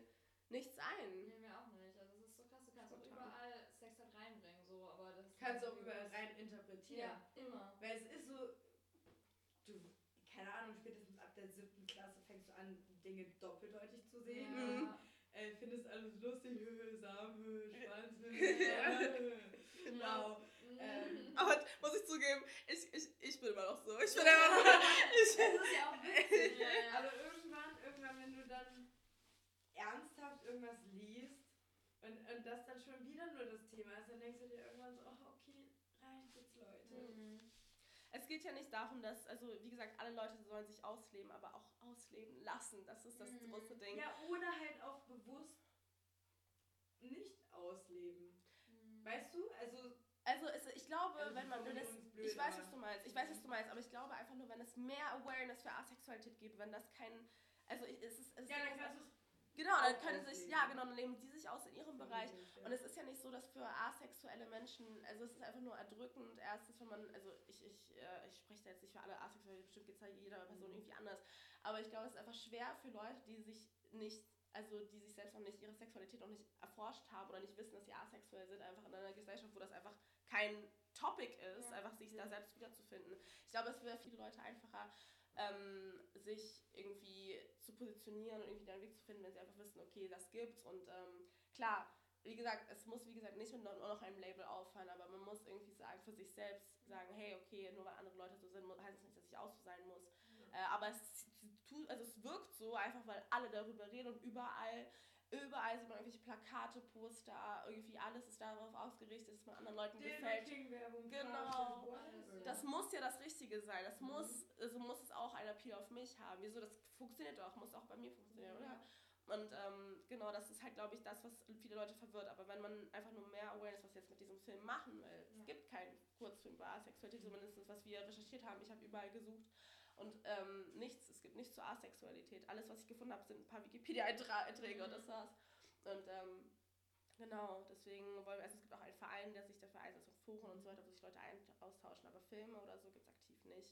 nichts ein. Nee, mir auch nicht. Also es ist so krass, du kannst auch überall Sex halt reinbringen, so, Kannst auch überall rein interpretieren. Ja, immer. Weil es ist so, du, keine Ahnung, spätestens ab der siebten Klasse fängst du an, Dinge doppeldeutig zu sehen. Mhm. Äh, findest alles lustig, hö, Samen, Schwanz, hö, Ja. hö. Genau. Ähm, Aber muss ich zugeben, ich, ich, ich bin immer noch so. Ich bin immer noch. Ich, Das ist ja auch witzig. ja, ja. Aber irgendwann, irgendwann, wenn du dann ernsthaft irgendwas das dann schon wieder nur das Thema ist, dann denkst du dir irgendwann so, oh, okay, reicht jetzt, Leute. Mhm. Es geht ja nicht darum, dass, also wie gesagt, alle Leute sollen sich ausleben, aber auch ausleben lassen. Das ist das Mhm. große Ding. Ja, oder halt auch bewusst nicht ausleben. Mhm. Weißt du? Also, Also es, ich glaube, Also wenn man wenn es, ich weiß, was du meinst, ich weiß, was du meinst, aber ich glaube einfach nur, wenn es mehr Awareness für Asexualität gibt, wenn das kein, also ich- es ist, es ja, ist dann kannst du es genau, dann können sich, ja genau, dann leben die sich aus in ihrem Bereich. Ja. Und es ist ja nicht so, dass für asexuelle Menschen, also es ist einfach nur erdrückend, erstens, wenn man, also ich, ich, äh, ich spreche da jetzt nicht für alle Asexuelle, bestimmt geht es ja jeder Person Mhm. irgendwie anders, aber ich glaube, es ist einfach schwer für Leute, die sich nicht, also die sich selbst noch nicht, ihre Sexualität noch nicht erforscht haben oder nicht wissen, dass sie asexuell sind, einfach in einer Gesellschaft, wo das einfach kein Topic ist, Ja. einfach sich Ja. da selbst wiederzufinden. Ich glaube, es wäre für viele Leute einfacher, ähm, sich irgendwie zu positionieren und irgendwie einen Weg zu finden, wenn sie einfach wissen, okay, das gibt's und ähm, klar, wie gesagt, es muss wie gesagt nicht mit nur noch einem Label auffallen, aber man muss irgendwie sagen, für sich selbst sagen, hey, okay, nur weil andere Leute so sind, heißt es nicht, dass ich auch so sein muss. Äh, aber es tut, also es wirkt so, einfach weil alle darüber reden und überall, überall sieht man irgendwelche Plakate, Poster, irgendwie alles ist darauf ausgerichtet, dass man anderen Leuten gefällt. King-Werbung. Genau. Das muss ja das Richtige sein. Das Mhm. muss, also muss es auch ein Appeal auf mich haben. Wieso? Das funktioniert doch, muss auch bei mir funktionieren, oder? Und ähm, genau, das ist halt, glaube ich, das, was viele Leute verwirrt. Aber wenn man einfach nur mehr Awareness, was jetzt mit diesem Film machen will, Ja. es gibt keinen Kurzfilm über Asexualität, zumindest was wir recherchiert haben. Ich habe überall gesucht und ähm, nichts, es gibt nichts zur Asexualität. Alles, was ich gefunden habe, sind ein paar Wikipedia-Einträge und das war's. Und ähm, genau, deswegen wollen wir, also es gibt auch einen Verein, der sich dafür einsetzt und Foren und so weiter, wo sich Leute ein austauschen, aber Filme oder so gibt es aktiv nicht.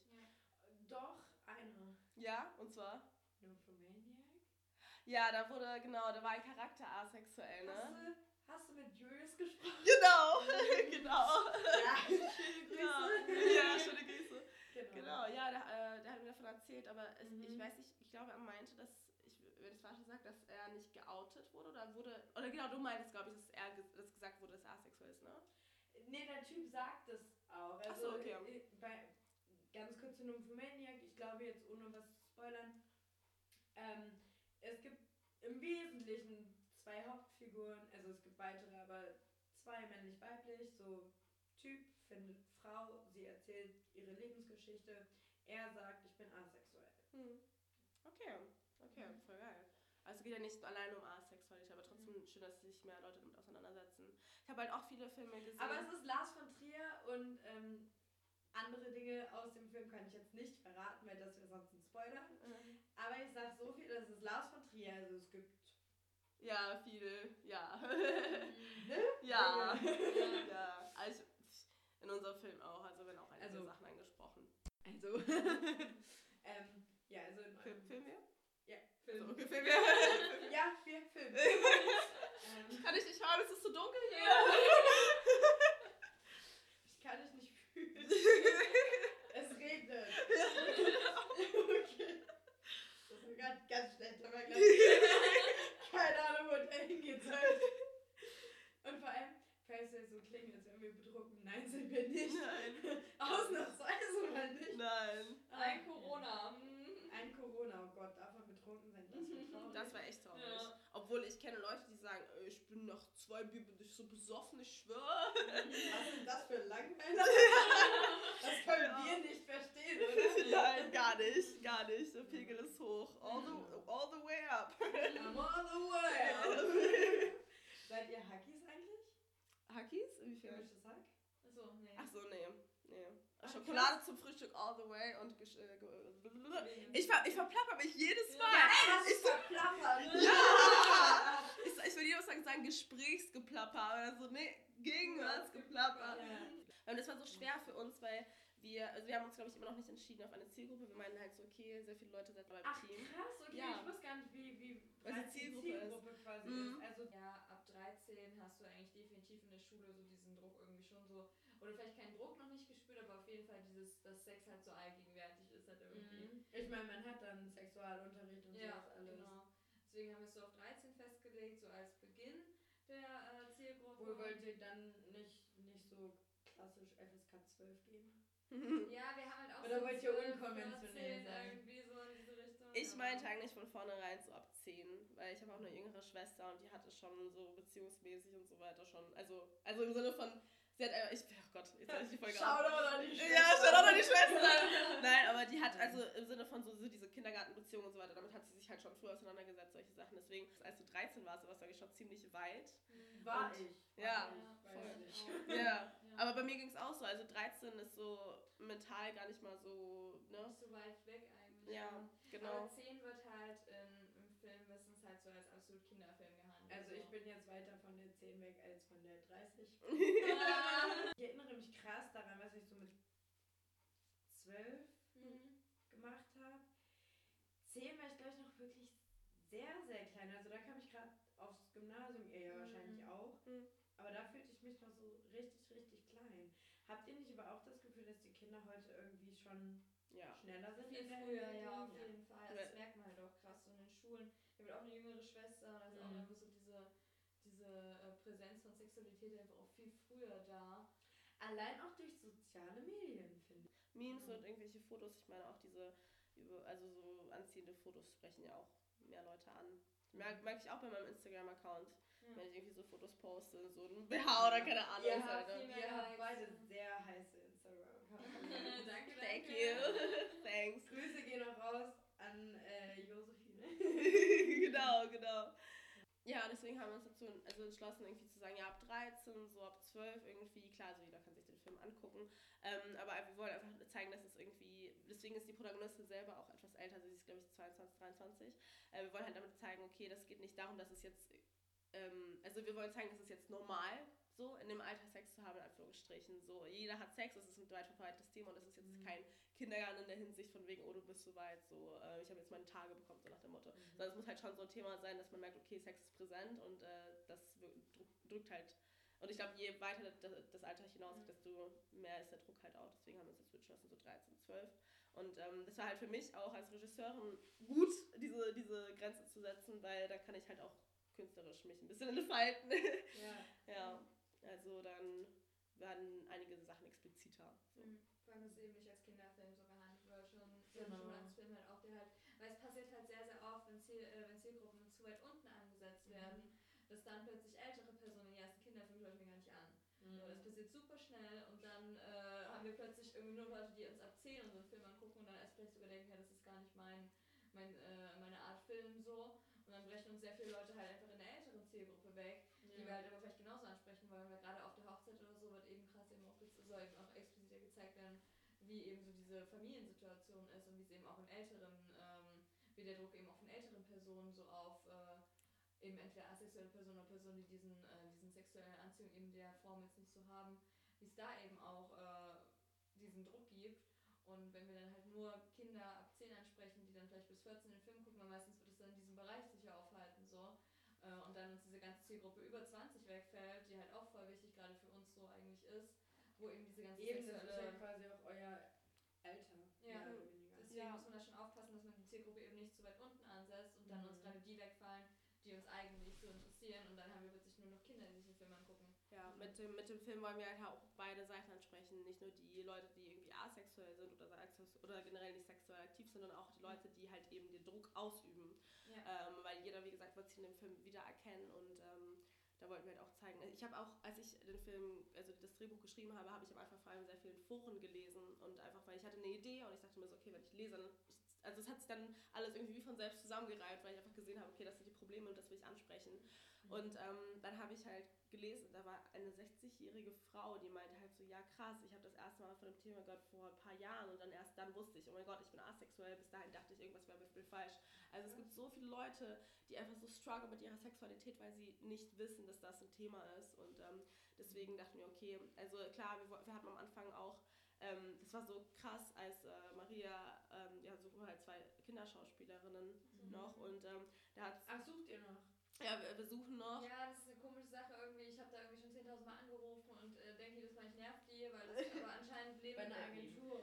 Doch, einer. Ja, und zwar? Nymphomaniac? Ja, da wurde, genau, da war ein Charakter asexuell, Hast ne? du, hast du mit Julius gesprochen? Genau, genau. Ja, schöne Ja, Grüße. ja, schöne Grüße. Genau. Genau, ja, der, äh, der hat mir davon erzählt, aber es, Mhm. ich weiß nicht, ich glaube, er meinte, dass, ich, wenn ich es falsch sage, dass er nicht geoutet wurde oder wurde, oder genau, du meintest, glaube ich, dass er dass gesagt wurde, dass er asexuell ist, ne? Nee, der Typ sagt es auch. Ach Also, so, okay. äh, bei, ganz kurz zu Nymphomaniac, ich glaube jetzt ohne was zu spoilern, ähm, es gibt im Wesentlichen zwei Hauptfiguren, also es gibt weitere, aber zwei männlich-weiblich, so Typ findet Frau, sie erzählt ihre Lebensgeschichte, er sagt, ich bin asexuell. Hm. Okay, okay, Mhm. voll geil. Also es geht ja nicht allein um Asexualität, aber trotzdem schön, dass sich mehr Leute damit auseinandersetzen. Ich habe halt auch viele Filme gesehen. Aber es ist Lars von Trier und ähm, andere Dinge aus dem Film kann ich jetzt nicht verraten, weil das wäre sonst ein Spoiler. Äh, Aber ich sag so viel, das ist Lars von Trier, also es gibt. ja, viel, ja. Ne? ja, ja. Also in unserem Film auch, also werden auch einige Also- Sachen angesprochen. Also. ähm, ja, also in Film, eurem Film wir? Ja, So, Film. okay, Film wir. ja, wir filmen. ähm, Kann ich nicht hören, es ist so dunkel hier. ich kann dich nicht fühlen. es regnet. okay. Das ist ganz, ganz schlecht, aber ganz keine Ahnung, wo der hingeht soll. Und vor allem, falls wir so klingen, als wären wir betrunken. Nein, sind wir nicht. Nein. Ausnahmsweise mal nicht. Nein. Ein Corona. Mhm. Ein Corona, oh Gott, davon betrunken sein, das wäre traurig. Das war echt traurig. Ja. Obwohl ich kenne Leute, die sagen, äh, ich bin zwei Bier bin ich so besoffen, ich schwöre. Was sind das für Langweiler? Das können Ja. wir nicht verstehen, oder? Nein, gar nicht, gar nicht. Der Pegel ist hoch. All the, all the way up. I'm on the way. Seid ihr Hackies eigentlich? Hackies? Inwiefern? Gemischtes Hack? Achso, nee. Ach so, nee. nee. Ach, Schokolade zum Frühstück all the way und gesch- äh, ge- ich, ver ich verplapper mich jedes Mal. krass Ich so- verplappern. Ja! Ich, ich würde jedes Mal sagen Gesprächsgeplapper oder so, nee, Gegenwartsgeplapper. Ja. Und das war so schwer für uns, weil wir, also wir haben uns glaube ich immer noch nicht entschieden auf eine Zielgruppe. Wir meinen halt so, okay, sehr viele Leute sind beim Ach Team. krass, okay, Ja. ich wusste gar nicht, wie, wie Was die breit Zielgruppe ist. quasi Mhm. ist. Also, Ja, ab 13 hast du eigentlich definitiv in der Schule so diesen Druck irgendwie schon so, oder vielleicht keinen Druck noch nicht gespürt, aber auf jeden Fall dieses, dass Sex halt so allgegenwärtig ist halt irgendwie. mhm. ich meine, man hat dann Sexualunterricht und Ja, sowas alles. genau. Deswegen haben wir es so auf 13 festgelegt, so als Beginn der äh, Zielgruppe. Wo wollt ihr dann nicht, nicht so klassisch FSK 12 gehen? Ja, wir haben halt auch Oder so wollt ihr 12, unkonventionell 14 sein? Irgendwie so in diese Richtung. Ich meinte eigentlich von vornherein so ab 10, weil ich habe auch eine jüngere Schwester und die hatte schon so beziehungsmäßig und so weiter schon, also, also im Sinne von, sie hat, äh, ich, oh Gott, jetzt habe ich die Folge Shoutout an die Schwester. Ja, Shoutout an die Schwester. Nein, aber die hat, also im Sinne von so, so diese Kindergartenbeziehung und so weiter, damit hat sie sich halt schon früh auseinandergesetzt, solche Sachen. Deswegen, als du 13 warst, warst du eigentlich schon ziemlich weit. War Und- ich. Ja, nicht. Ja, aber bei mir ging es auch so. Also 13 ist so mental gar nicht mal so, ne? Nicht so weit weg eigentlich. Ja, genau. Aber 10 wird halt in, im Film meistens halt so als absolut Kinderfilm. Also so. ich bin jetzt weiter von der 10 weg als von der 30. Ah. Ich erinnere mich krass daran, was ich so mit 12 Mhm. gemacht habe. 10 war ich, glaube ich, noch wirklich sehr, sehr klein. Also da kam ich gerade aufs Gymnasium, ihr ja Mhm. wahrscheinlich auch. Mhm. Aber da fühlte ich mich noch so richtig, richtig klein. Habt ihr nicht aber auch das Gefühl, dass die Kinder heute irgendwie schon Ja. schneller sind? Viel in der früher, ja, auf jeden Fall. Ja. Das merkt man halt auch krass so in den Schulen. Ich habe auch eine jüngere Schwester und da ist auch Mhm. einfach so diese, diese äh, Präsenz von Sexualität einfach auch viel früher da. Allein auch durch soziale Medien, finde ich. Memes Mhm. und irgendwelche Fotos, ich meine auch diese, über, also so anziehende Fotos sprechen ja auch mehr Leute an. Merke merk ich auch bei meinem Instagram-Account, Ja. wenn ich irgendwie so Fotos poste, so ein BH oder keine Ahnung. Ihr habt, halt, mehr ihr habt beide sehr heiße Instagram-Accounts. danke, Thank danke. you. Thanks. Grüße gehen auch raus an äh, Josephine. genau, genau. Ja, deswegen haben wir uns dazu also entschlossen, irgendwie zu sagen, ja, ab 13, so ab 12 irgendwie, klar, also jeder kann sich den Film angucken, ähm, aber wir wollen einfach zeigen, dass es irgendwie, deswegen ist die Protagonistin selber auch etwas älter, sie ist, glaube ich, 22, 23. Äh, wir wollen halt damit zeigen, okay, das geht nicht darum, dass es jetzt, ähm, also wir wollen zeigen, es ist jetzt normal, so in dem Alter Sex zu haben, in Anführungsstrichen. So, jeder hat Sex, das ist ein weit verbreitetes Thema und das ist jetzt Mhm. kein Kindergarten in der Hinsicht von wegen, oh, du bist so weit, so, äh, ich habe jetzt meine Tage bekommen, so nach dem Motto. Sondern es muss halt schon so ein Thema sein, dass man merkt, okay, Sex ist präsent und äh, das drückt halt. Und ich glaube, je weiter das, das Alter hinausgeht, desto mehr ist der Druck halt auch. Deswegen haben wir uns jetzt entschlossen, so 13, 12. Und ähm, das war halt für mich auch als Regisseurin gut, diese, diese Grenze zu setzen, weil da kann ich halt auch künstlerisch mich ein bisschen entfalten. Ja. ja, also dann werden einige Sachen expliziter. So. Mhm. Vor allem, dass es eben nicht als Kinderfilm so gehandelt wird, schon, Genau. schon als Film halt auch, der halt, weil es passiert halt sehr, sehr oft, wenn, Ziel, äh, wenn Zielgruppen zu weit unten angesetzt Mhm. werden, dass dann plötzlich ältere Personen, ja, ist ein Kinderfilm, schaue ich mir gar nicht an. Mhm. So, das passiert super schnell und dann äh, haben wir plötzlich irgendwie nur Leute, die uns ab 10 unseren Film angucken und dann erst vielleicht sogar denken, ja, das ist gar nicht mein, mein, äh, meine Art Film so. Und dann brechen uns sehr viele Leute halt einfach in der älteren Zielgruppe weg, die wir halt aber vielleicht genauso ansprechen wollen, weil gerade auf der Hochzeit oder so wird eben krass eben auch, gez- soll eben auch explizit gezeigt werden, wie eben so diese Familiensituation ist und wie es eben auch in älteren, ähm, wie der Druck eben auch von älteren Personen so auf äh, eben entweder asexuelle Personen oder Personen, die diesen, äh, diesen sexuellen Anziehung eben der Form jetzt nicht so haben, wie es da eben auch äh, diesen Druck gibt. Und wenn wir dann halt nur Kinder ab 10 ansprechen, die dann vielleicht bis 14 den Film gucken, weil meistens wird es dann in diesem Bereich sich ja aufhalten so. Äh, und dann uns diese ganze Zielgruppe über 20 wegfällt, die halt auch voll wichtig gerade für uns so eigentlich ist, wo eben diese ganze Eben, das ist ja sexuelle... quasi auch euer Alter. Ja. Deswegen Ja. muss man da schon aufpassen, dass man die Zielgruppe eben nicht zu weit unten ansetzt und dann Mhm. uns gerade die wegfallen, die uns eigentlich so interessieren und dann haben wir plötzlich nur noch Kinder, die sich den Film angucken. Ja, mit dem, mit dem Film wollen wir halt auch beide Seiten ansprechen. Nicht nur die Leute, die irgendwie asexuell sind oder, oder generell nicht sexuell aktiv, sondern auch die Leute, die halt eben den Druck ausüben. Ja. Ähm, weil jeder, wie gesagt, wird sich in dem Film wiedererkennen und ähm, da wollten wir halt auch zeigen. Ich habe auch, als ich den Film, also das Drehbuch geschrieben habe, habe ich am Anfang vor allem sehr viel in Foren gelesen und einfach, weil ich hatte eine Idee und ich dachte mir so, okay, wenn ich lese, dann, also es hat sich dann alles irgendwie wie von selbst zusammengereiht, weil ich einfach gesehen habe, okay, das sind die Probleme und das will ich ansprechen. Und ähm, dann habe ich halt gelesen, da war eine 60-jährige Frau, die meinte halt so, ja krass, ich habe das erste Mal von dem Thema gehört vor ein paar Jahren und dann erst dann wusste ich, oh mein Gott, ich bin asexuell, bis dahin dachte ich, irgendwas wäre mir falsch. Also es gibt so viele Leute, die einfach so struggle mit ihrer Sexualität, weil sie nicht wissen, dass das ein Thema ist und ähm, deswegen dachten wir, okay, also klar, wir, wir hatten am Anfang auch ähm, das war so krass, als äh, Maria, ähm, ja, suchen wir halt zwei Kinderschauspielerinnen Mhm. noch und ähm, da hat Ach, sucht ihr noch? ja, wir, wir suchen noch. Ja, das ist eine komische Sache irgendwie. Ich habe da irgendwie schon 10.000 Mal angerufen und äh, denke jedes Mal, ich nerv die, weil das aber anscheinend leben Bei einer Agentur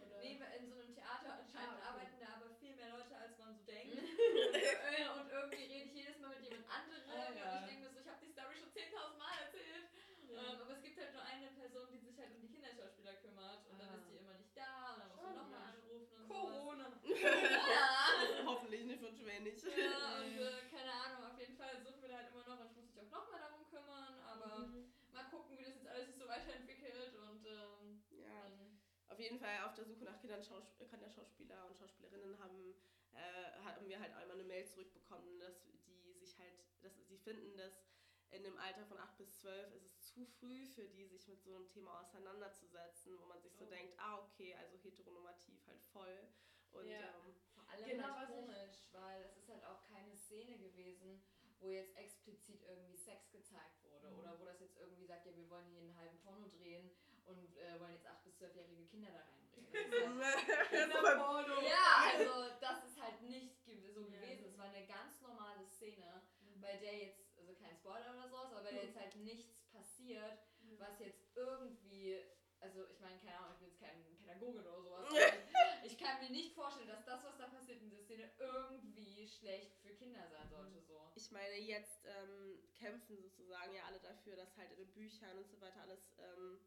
nicht. Ja, und äh, keine Ahnung, auf jeden Fall suchen wir da halt immer noch. Ich muss mich auch nochmal darum kümmern, aber mhm. mal gucken, wie das jetzt alles sich so weiterentwickelt und ähm, ja. Dann, auf jeden Fall auf der Suche nach Kindern, Schaus Kinderschauspieler und Schauspielerinnen haben, äh, haben wir halt einmal eine Mail zurückbekommen, dass die sich halt, dass sie finden, dass in dem Alter von 8 bis 12 ist es zu früh für die, sich mit so einem Thema auseinanderzusetzen, wo man sich so oh. denkt, ah, okay, also heteronormativ halt voll. Und, ja. ähm, Vor allem genau, halt komisch, weil das halt auch keine Szene gewesen, wo jetzt explizit irgendwie Sex gezeigt wurde Mhm. oder wo das jetzt irgendwie sagt, ja, wir wollen hier einen halben Porno drehen und äh, wollen jetzt 8- bis 12-jährige Kinder da reinbringen. Das ist halt, Kinderporno. ja, also das ist halt nicht so gewesen. Es war eine ganz normale Szene, Mhm. bei der jetzt, also kein Spoiler oder sowas, aber bei der jetzt halt nichts passiert, was jetzt irgendwie, also ich meine, keine Ahnung, ich bin jetzt kein Pädagoge oder sowas, ich kann mir nicht vorstellen, dass das, was da passiert in der Szene, irgendwie schlecht für Kinder sein sollte. So. ich meine, jetzt ähm, kämpfen sozusagen ja alle dafür, dass halt in den Büchern und so weiter alles ähm,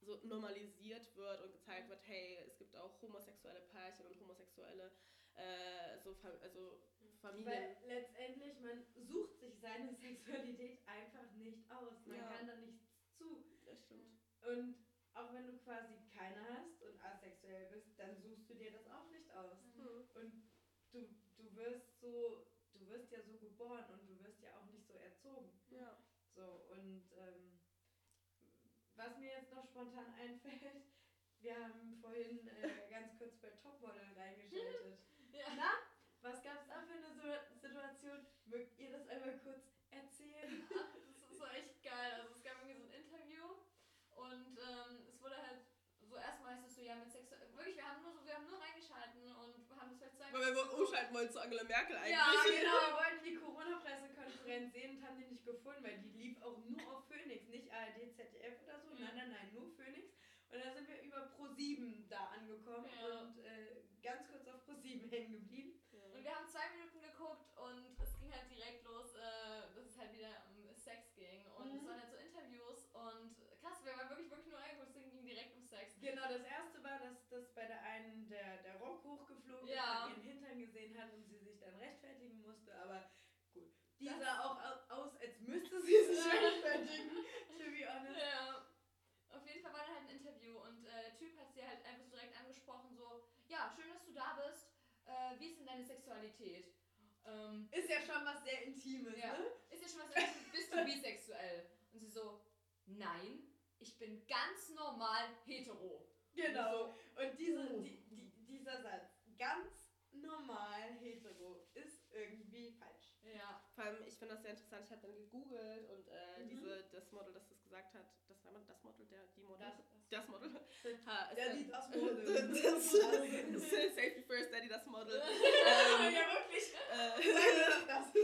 so normalisiert wird und gezeigt wird, hey, es gibt auch homosexuelle Pärchen und homosexuelle äh, so Fa also Familien. Weil letztendlich, man sucht sich seine Sexualität einfach nicht aus. Man Ja. kann da nichts zu. Das stimmt. Und auch wenn du quasi keine hast und asexuell bist, dann suchst du dir das auch nicht aus. Hm. Und wirst so, du wirst ja so geboren und du wirst ja auch nicht so erzogen. Ja. So, und ähm, was mir jetzt noch spontan einfällt, wir haben vorhin äh, ganz kurz bei Topmodel reingeschaltet. Ja. Na, was gab es da für eine so Situation? Mögt ihr das einmal kurz erzählen? Ach, das war echt geil. Also es gab irgendwie so ein Interview und ähm, es wurde halt so erstmal heißt es so, ja mit sexuell. Wirklich, wir haben nur so, wir haben nur reingeschalten und Weil wir umschalten wollen zu Angela Merkel eigentlich. Ja, genau, wir wollten die Corona-Pressekonferenz sehen und haben die nicht gefunden, weil die lief auch nur auf Phoenix, nicht ARD, ZDF oder so. Mhm. Nein, nein, nein, nur Phoenix. Und dann sind wir über Pro7 da angekommen Ja. und äh, ganz kurz auf Pro7 hängen geblieben. Und wir haben zwei Minuten geguckt und es ging halt direkt los, äh, dass es halt wieder um Sex ging. Und es Mhm. waren halt so Interviews und krass, wir waren wirklich, wirklich nur reingeguckt, es ging direkt um Sex. Genau, das erste war, dass, dass bei der einen der, der Rock hochgeflogen Ja. ist, man ihren Hintern gesehen hat und sie sich dann rechtfertigen musste, aber gut. Die Das- sah auch au- aus, als müsste sie sich rechtfertigen, to be honest. Ja. Auf jeden Fall war da halt ein Interview und äh, der Typ hat sie halt einfach so direkt angesprochen, so, ja, schön, dass du da bist. Äh, wie ist denn deine Sexualität? Ähm, Ist ja schon was sehr Intimes, Ja. ne? ist ja schon was, bist- bist du bisexuell? Und sie so, nein, ich bin ganz normal hetero. Genau. Und Und diese, Oh. die, die, dieser Satz, ganz normal hetero, ist irgendwie. So. Vor allem, ich finde das sehr interessant. Ich habe dann gegoogelt und äh, Mhm. diese, das Model, das das gesagt hat, das war das Model, der, die Model, Das- das, Model, ha, ist sieht das Model. das, das, Safety First, Daddy, das Model. ähm, ja, wirklich. äh, Das.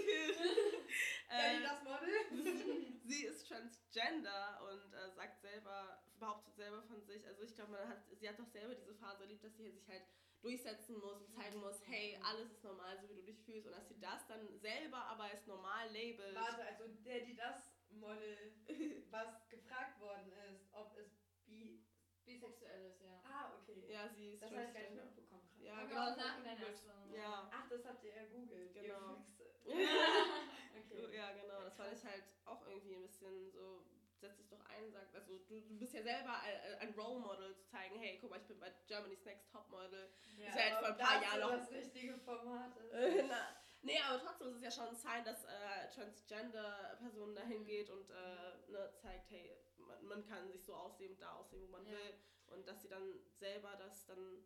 äh, das Model. sie ist transgender und äh, sagt selber, behauptet selber von sich, also ich glaube, man hat, sie hat doch selber diese Phase erlebt, dass sie sich halt durchsetzen muss und zeigen muss, hey, alles ist normal, so wie du dich fühlst und dass sie das dann selber aber als normal labelt. Warte, also der, die das Model, was gefragt worden ist, ob es bi. Bisexuell ist, ja. Ah, okay. Ja, sie ist Das habe ich gar nicht mitbekommen. krass. Ja, genau, auch im Nachhinein erst. Ja. Ach, das habt ihr ergoogelt. Genau. Ihr Füchse. okay. Ja, genau, das fand ich halt auch irgendwie ein bisschen so, setz dich doch ein, sag, also du, du bist ja selber ein, ein Role Model zu zeigen, hey, guck mal, ich bin bei Germany's Next Top Model. Ja, Ist ja jetzt vor ein paar Jahren noch- das richtige Format ist. Äh, na, nee, aber trotzdem ist es ja schon ein Sign, dass äh, Transgender-Personen dahin Mhm. geht und äh, ne, zeigt, hey, man, man kann sich so ausleben, da ausleben, wo man Ja. will. Und dass sie dann selber das dann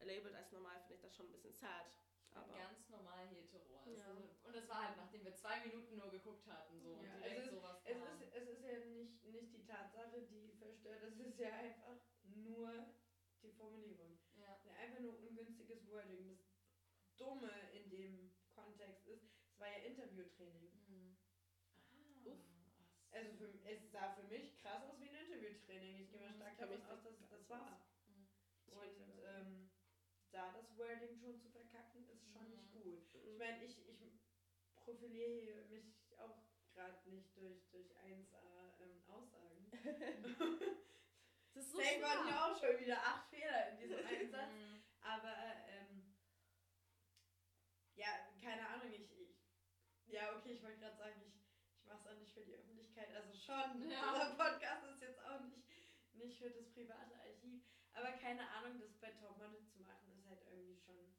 labelt als normal, finde ich das schon ein bisschen sad. Aber ganz normal hetero. Also, Ja. Und das war halt, nachdem wir zwei Minuten nur geguckt hatten, so und Ja, direkt also sowas Es kam. ist, es ist ja nicht, nicht die Tatsache, die verstört, es ist ja einfach nur die Formulierung. ja. Ja, Einfach nur ungünstiges Wording. Das Dumme in dem Kontext ist, es war ja Interviewtraining. Mhm. Ah, Uff. Also so. für, es sah für mich krass aus wie ein Interviewtraining. Ich gehe mal Mhm. stark davon aus, dass es das war. Mhm. Und ja ähm, da das Wording schon zu verkacken, Mhm. nicht gut. Ich meine, ich, ich profiliere mich auch gerade nicht durch, durch 1A ähm, Aussagen. das ist so Safe waren ja auch schon wieder acht Fehler in diesem Einsatz. Mhm. Aber ähm, ja, keine Ahnung, ich, ich ja okay, ich wollte gerade sagen, ich, ich mache es auch nicht für die Öffentlichkeit, also schon. Ja. Unser Podcast ist jetzt auch nicht, nicht für das private Archiv. Aber keine Ahnung, das bei Topmodel zu machen, ist halt irgendwie schon,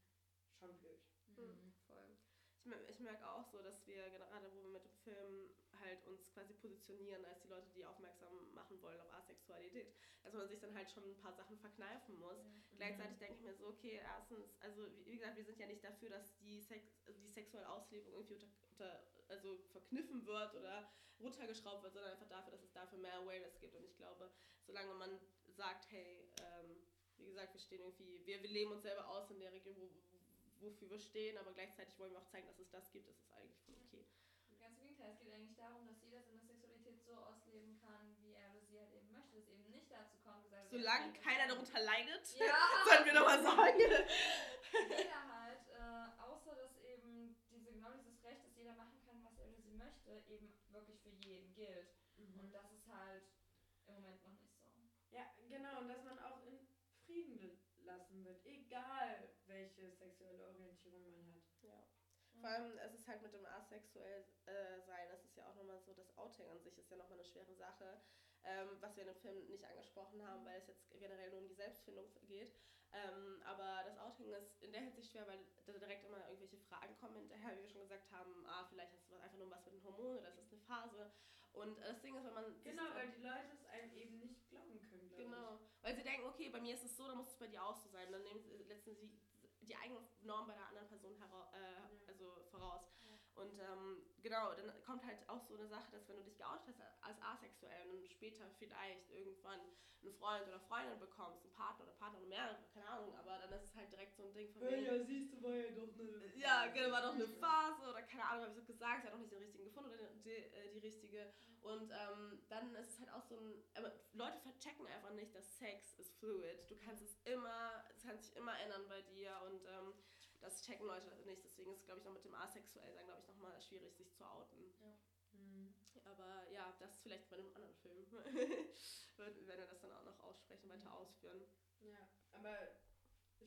schon blöd. Mhm. Voll. Ich, mer- ich merke auch so, dass wir gerade, wo wir mit dem Film halt uns quasi positionieren als die Leute, die aufmerksam machen wollen auf Asexualität, dass man sich dann halt schon ein paar Sachen verkneifen muss. Gleichzeitig denke ich mir so, okay, erstens, also wie wie gesagt, wir sind ja nicht dafür, dass die, Sex, also die sexuelle Auslebung irgendwie unter, unter, also verkniffen wird oder runtergeschraubt wird, sondern einfach dafür, dass es dafür mehr Awareness gibt. Und ich glaube, solange man sagt, hey, ähm, wie gesagt, wir stehen irgendwie, wir, wir leben uns selber aus in der Region, wo, wofür wir stehen, aber gleichzeitig wollen wir auch zeigen, dass es das gibt, ist es eigentlich voll okay. Ganz im Gegenteil, es geht eigentlich darum, dass jeder seine Sexualität so ausleben kann, wie er oder sie halt eben möchte. Dass eben nicht dazu kommt, gesagt Solange ja, keiner darunter leidet, Ja, sollen wir nochmal sagen. jeder halt, äh, außer dass eben diese, genau dieses Recht, dass jeder machen kann, was er oder sie möchte, eben wirklich für jeden gilt. Und das ist halt im Moment noch nicht so. Ja, genau, und dass man auch in Frieden lassen wird, egal welche sexuelle Orientierung man hat. Ja. Vor allem, es ist halt mit dem asexuell äh, sein, das ist ja auch nochmal so, das Outing an sich ist ja nochmal eine schwere Sache, ähm, was wir in dem Film nicht angesprochen haben, weil es jetzt generell nur um die Selbstfindung geht. Ähm, aber das Outing ist in der Hinsicht schwer, weil da direkt immer irgendwelche Fragen kommen hinterher, wie wir schon gesagt haben, ah, vielleicht hast du einfach nur was mit den Hormonen oder ist das eine Phase. Und das Ding ist, wenn man... Genau, weil die Leute es einem eben nicht glauben können, glaube Genau, weil sie denken, okay, bei mir ist es so, dann muss es bei dir auch so sein. Dann nehmen sie letzten sie die eigene Norm bei der anderen Person hera äh, also voraus. Und ähm, genau, dann kommt halt auch so eine Sache, dass wenn du dich geoutet hast als asexuell und später vielleicht irgendwann einen Freund oder Freundin bekommst, einen Partner oder Partnerin, mehrere, keine Ahnung, aber dann ist es halt direkt so ein Ding von wegen, Ja, siehst du, war ja doch eine. ja, genau, war doch eine Phase oder keine Ahnung, habe ich so gesagt, sie hat noch nicht den richtigen gefunden oder die, die, äh, die richtige. Und ähm, dann ist es halt auch so ein, aber Leute verchecken einfach nicht, dass Sex ist fluid. Du kannst es immer, es kann sich immer ändern bei dir und ähm, das checken Leute nicht. Deswegen ist es, glaube ich, noch mit dem Asexuell-Sein, glaube ich, nochmal schwierig, sich zu outen. Hm. Aber ja, das vielleicht bei einem anderen Film. wenn wir das dann auch noch aussprechen, weiter ausführen. Ja, aber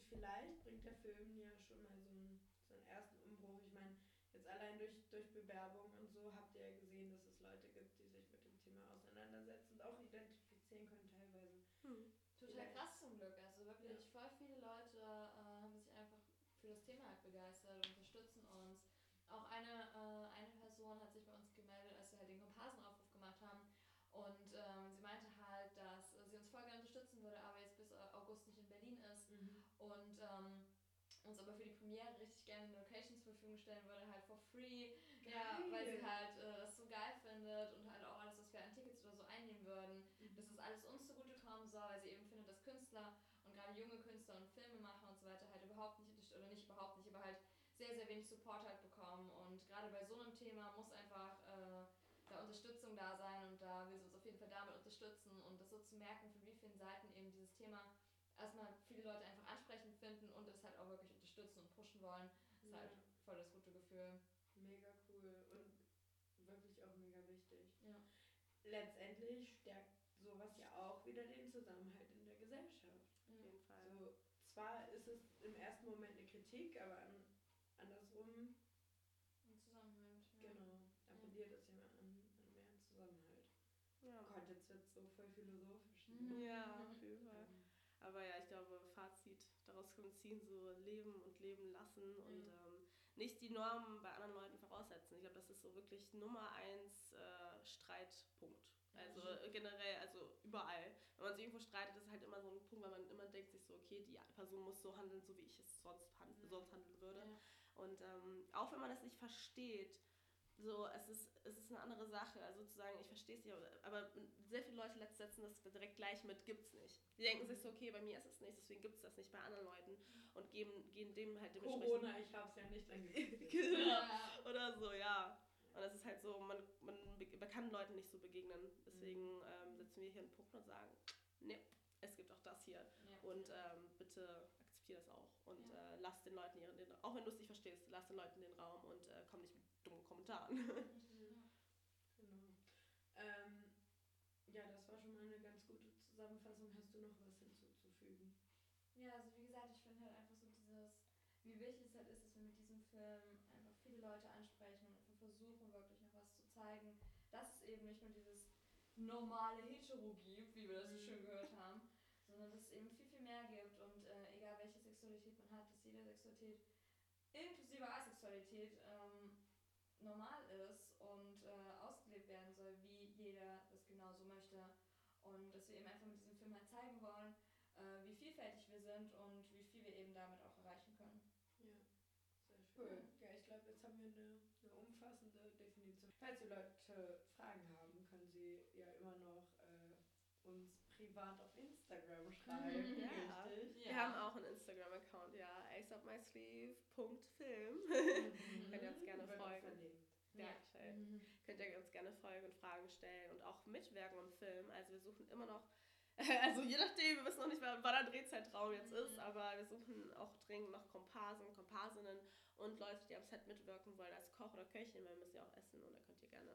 vielleicht bringt der Film ja schon mal so einen, so einen ersten Umbruch. Ich meine, jetzt allein durch, durch Bewerbung und so habt ihr ja gesehen, dass es Leute gibt, die sich mit dem Thema auseinandersetzen und auch identifizieren können teilweise. Hm. Total krass zum Glück. Also wirklich, voll viele Leute äh, haben sich einfach für das Thema halt begeistert und unterstützen uns. Auch eine, äh, eine Person hat sich bei uns gemeldet, als wir halt den Komparsenaufruf gemacht haben. Und ähm, sie meinte halt, dass sie uns voll gerne unterstützen würde, aber jetzt bis August nicht in Berlin ist. Und ähm, uns aber für die Premiere richtig gerne eine Location zur Verfügung stellen würde, halt for free. Ja, Geil. weil sie halt äh, das so geil findet und halt auch alles, was wir an Tickets oder so einnehmen würden, Mhm. dass es alles uns zugutekommen soll, weil sie eben findet, dass Künstler und gerade junge Künstler und Filmemacher und so weiter halt überhaupt nicht, oder nicht überhaupt nicht, aber halt sehr, sehr wenig Support halt bekommen. Und gerade bei so einem Thema muss einfach äh, da Unterstützung da sein und da will sie uns auf jeden Fall damit unterstützen und das so zu merken, von wie vielen Seiten eben dieses Thema erstmal viele Leute einfach ansprechend finden und es halt auch wirklich unterstützen und pushen wollen, ist Ja. halt voll das gute Gefühl. Mega cool und wirklich auch mega wichtig. Ja. Letztendlich stärkt wieder den Zusammenhalt in der Gesellschaft. Auf jeden Fall. Also zwar ist es im ersten Moment eine Kritik, aber an, andersrum, Und Zusammenhalt. Ja. genau, appelliert es ja an, an mehr Zusammenhalt. Ja. Gott, jetzt wird so voll philosophisch. Mhm. Ja, auf jeden Fall. Ähm, Aber ja, ich glaube, Fazit daraus können wir ziehen, so leben und leben lassen und ähm, nicht die Normen bei anderen Leuten voraussetzen. Ich glaube, das ist so wirklich Nummer eins äh, Streitpunkt. Also äh, generell, also überall. Wenn man sich irgendwo streitet, ist es halt immer so ein Punkt, weil man immer denkt sich so, okay, die Person muss so handeln, so wie ich es sonst, hand Ja. sonst handeln würde. Ja. Und ähm, auch wenn man das nicht versteht, so, es ist, es ist eine andere Sache. Also zu sagen, ich verstehe es nicht, aber- sehr viele Leute setzen das direkt gleich mit, gibt's nicht. Die denken sich so, okay, bei mir ist es nicht, deswegen gibt es das nicht bei anderen Leuten und geben, gehen dem halt dementsprechend. Corona, ich hab's ja nicht angekündigt. genau. Ja. Oder so, ja. Und das ist halt so, man, man, man kann Leuten nicht so begegnen. Deswegen ähm, setzen wir hier einen Punkt und sagen, ne, es gibt auch das hier. Ja. Und ähm, bitte akzeptier das auch. Und Ja. äh, lass den Leuten ihren, den, auch wenn du es nicht verstehst, lass den Leuten den Raum und äh, komm nicht mit dummen Kommentaren. Genau. Ähm, ja, das war schon mal eine ganz gute Zusammenfassung. Hast du noch was hinzuzufügen? Ja, also wie gesagt, ich finde halt einfach so dieses, wie wichtig es halt ist, dass wir mit diesem Film einfach viele Leute ansprechen und einfach versuchen, wirklich noch was zu zeigen, dass es eben nicht nur dieses normale Hetero gibt, wie wir das so Mhm. schön gehört haben, sondern dass es eben viel, viel mehr gibt und äh, egal welche Sexualität man hat, dass jede Sexualität inklusive Asexualität ähm, normal ist und äh, ausgelebt werden soll, wie jeder das genauso möchte. Und dass wir eben einfach mit diesem Film halt zeigen wollen, äh, wie vielfältig wir sind und wie viel wir eben damit auch erreichen können. Ja, sehr schön. Ja, ich glaube, jetzt haben wir eine, eine umfassende Definition. Falls die Leute Fragen haben, können sie ja immer noch äh, uns privat auf Instagram schreiben. Mhm, ja. Richtig. Wir haben auch einen Instagram-Account, ja, aceupmysleeve.film. Mhm. Könnt ihr uns gerne folgen. Dankeschön. Mhm. Könnt ihr uns gerne folgen und Fragen stellen und auch mitwirken im Film. Also wir suchen immer noch, also je nachdem, wir wissen noch nicht, wann wann der Drehzeitraum jetzt ist, Mhm. aber wir suchen auch dringend noch Komparsen, Komparsinnen und Leute, die am Set mitwirken wollen als Koch oder Köchin, weil wir müssen ja auch essen und da könnt ihr gerne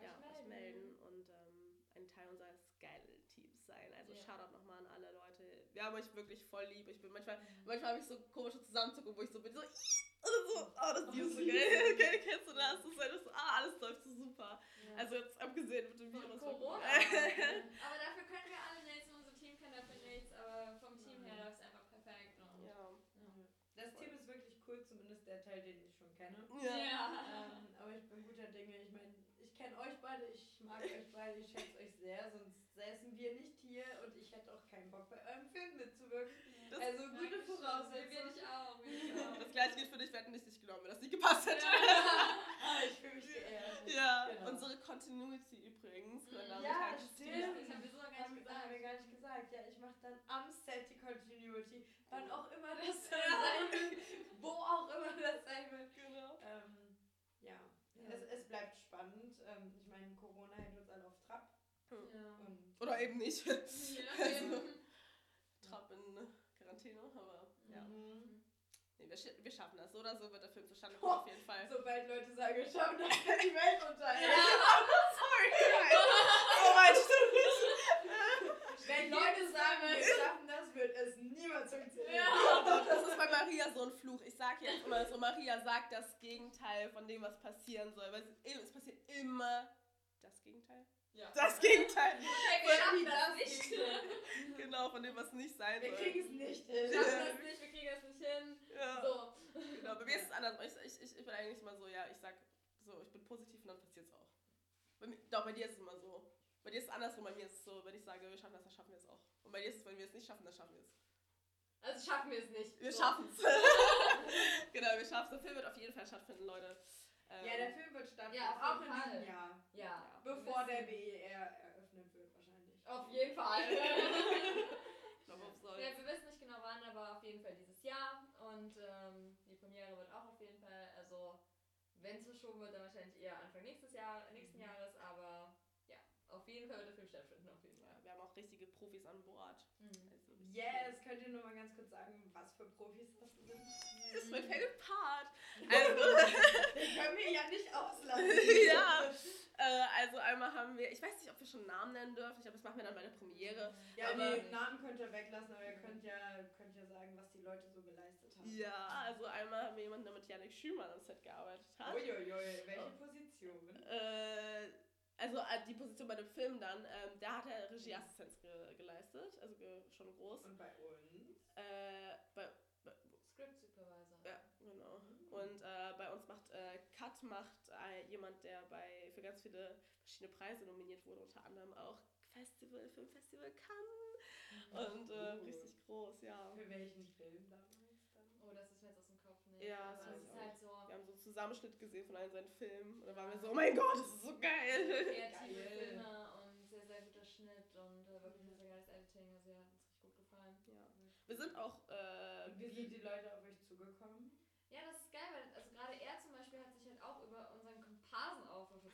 ja, euch melden und ähm, ein Teil unseres geilen Sein. Also Ja. Shoutout nochmal an alle Leute. Wir haben euch wirklich voll lieb. Ich bin manchmal, Mhm. manchmal habe ich so komische Zusammenzuckungen, wo ich so bin, so, oder so, oh, das ist so geil. Okay, kennst du das? Das ist halt so, ah, alles läuft so super. Ja. Also jetzt abgesehen mit dem Von Virus. Corona. aber dafür können wir alle nichts und unser Team kann dafür nichts, aber vom Team her läuft es einfach perfekt. Und ja. Das Team ist wirklich cool, zumindest der Teil, den ich schon kenne. Ja. Ähm, aber ich bin guter Dinge. Ich meine, ich kenne euch beide, ich mag euch beide, ich schätze euch sehr, sonst säßen wir nicht hier und ich hätte auch keinen Bock bei eurem Film mitzuwirken. Das- also gute Wir Voraussetzungen. dich auch. Wir dich auch. Das gleiche gilt für dich, wir hätten dich nicht genommen, wenn das nicht gepasst hätte. Ah, ich fühle mich geehrt. Ja, Genau. unsere Continuity übrigens. damit Ja, stimmt. Das haben wir so gar Haben, nicht haben wir gesagt. gar nicht gesagt. Ja, ich mache dann am Set die Continuity, wann auch immer das Ja. sein wird, wo auch immer das sein wird. Genau. Ähm, ja, Ja. Es, es bleibt spannend. Ähm, ich meine, Corona hält uns alle auf Trab. Ja. Und Oder eben nicht. Ja, Also, eben. Trapp in Quarantäne, aber ja. Mhm. Nee, wir, sch- wir schaffen das. So oder so wird der Film zustande kommen, auf jeden Fall. sobald Leute sagen, wir schaffen das, wird die Welt untergehen. Sorry, so weit Wenn Leute sagen, wir schaffen das, wird es niemals funktionieren. Ja. Das ist bei Maria so ein Fluch. Ich sag jetzt immer so, Maria sagt das Gegenteil von dem, was passieren soll. Weil es, es passiert immer. Ja. Das Gegenteil. Wir schaffen das nicht. Genau, von dem, was nicht sein Wir soll. kriegen es nicht Wir hin. schaffen das nicht, wir kriegen das nicht hin. Ja. So. Genau, bei mir ist es anders. Ich, ich, ich, ich bin eigentlich immer so, ja, ich sag so, ich bin positiv und dann passiert es auch. Bei mir, doch, bei dir ist es immer so. Bei dir ist es andersrum, bei mir ist es so, wenn ich sage, wir schaffen das, dann schaffen wir es auch. Und bei dir ist es, wenn wir es nicht schaffen, dann schaffen wir es. Also schaffen wir es nicht. Wir so. schaffen es. genau, wir schaffen es. Der Film wird auf jeden Fall stattfinden, Leute. Ähm, Ja, der Film wird stattfinden, Ja, auf auch jeden in Fall. diesem Jahr. Ja. Bevor wir der BER eröffnet wird, wahrscheinlich. Auf jeden Fall. Warum soll ja, wir wissen nicht genau wann, aber auf jeden Fall dieses Jahr. Und ähm, die Premiere wird auch auf jeden Fall, also wenn es verschoben wird, dann wahrscheinlich eher Anfang nächstes Jahr, nächsten Mhm. Jahres, aber ja, auf jeden Fall wird der Film stattfinden, auf jeden Fall. Ja, wir haben auch richtige Profis an Bord. Mhm. Also Yes, könnt ihr nur mal ganz kurz sagen, was für Profis das sind? Das ist mein favorite Part. Also, Den können wir ja nicht auslassen. ja. Äh, also einmal haben wir, ich weiß nicht, ob wir schon Namen nennen dürfen. Ich glaube, das machen wir dann bei der Premiere. Ja, Aber- die Namen könnt ihr weglassen, aber ihr könnt ja, könnt ja sagen, was die Leute so geleistet haben. Ja, also einmal haben wir jemanden, der mit Yannick Schümann am Set gearbeitet hat. Uiuiui, welche Oh. Position? Äh, also äh, die Position bei dem Film dann, ähm, da hat er Regieassistenz ge geleistet, also ge schon groß. Und bei uns? Äh, bei, Script Supervisor. ja, genau. Und äh, bei uns macht äh, Cut macht äh, jemand, der bei für ganz viele verschiedene Preise nominiert wurde, unter anderem auch Festival, Filmfestival Cannes. Und äh, Oh. richtig groß, ja. Für welchen Film damals dann? Oh, das ist mir jetzt aus dem Kopf nicht. Ja, aber das es weiß ist ich halt so Wir haben so einen Zusammenschnitt gesehen von allen seinen Filmen und dann waren wir so, oh mein Gott, das ist so geil. kreative Geil. Filme und sehr, sehr guter Schnitt und äh, wirklich ein sehr geiles Editing. Also ja, hat uns richtig gut gefallen. Ja. Wir sind auch, äh, wie sind die Leute auf euch zugekommen? Ja, das ist geil, weil also gerade er zum Beispiel hat sich halt auch über unseren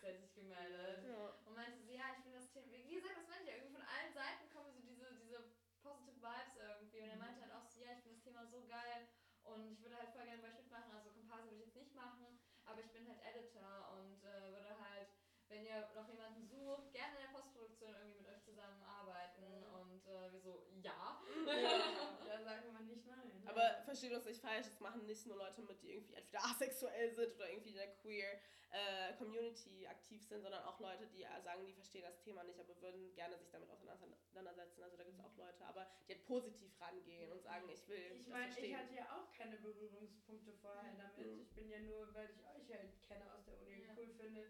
Tatsächlich gemeldet. ja. Und meinte so, ja, ich finde das Thema, wie gesagt, das meinte ich ja, irgendwie von allen Seiten kommen so diese, diese positive Vibes irgendwie. Und er meinte halt auch so, ja, ich finde das Thema so geil und ich würde halt voll gerne bei Schnitt machen. Also Komparse würde ich jetzt nicht machen, aber ich bin halt Editor und äh, würde halt, wenn ihr noch jemanden sucht, gerne in der Postproduktion irgendwie mit euch zusammenarbeiten. Und äh, wir so, ja. Ja, da sagt man nicht nein. Aber versteht uns nicht falsch, es machen nicht nur Leute mit, die irgendwie entweder asexuell sind oder irgendwie in der queer äh, Community aktiv sind, sondern auch Leute, die äh, sagen, die verstehen das Thema nicht, aber würden gerne sich damit auseinandersetzen. Also da gibt es auch Leute, aber die halt positiv rangehen und sagen, ich will Ich meine, ich hatte ja auch keine Berührungspunkte vorher damit. Mhm. Ich bin ja nur, weil ich euch halt kenne aus der Uni und Ja. cool finde,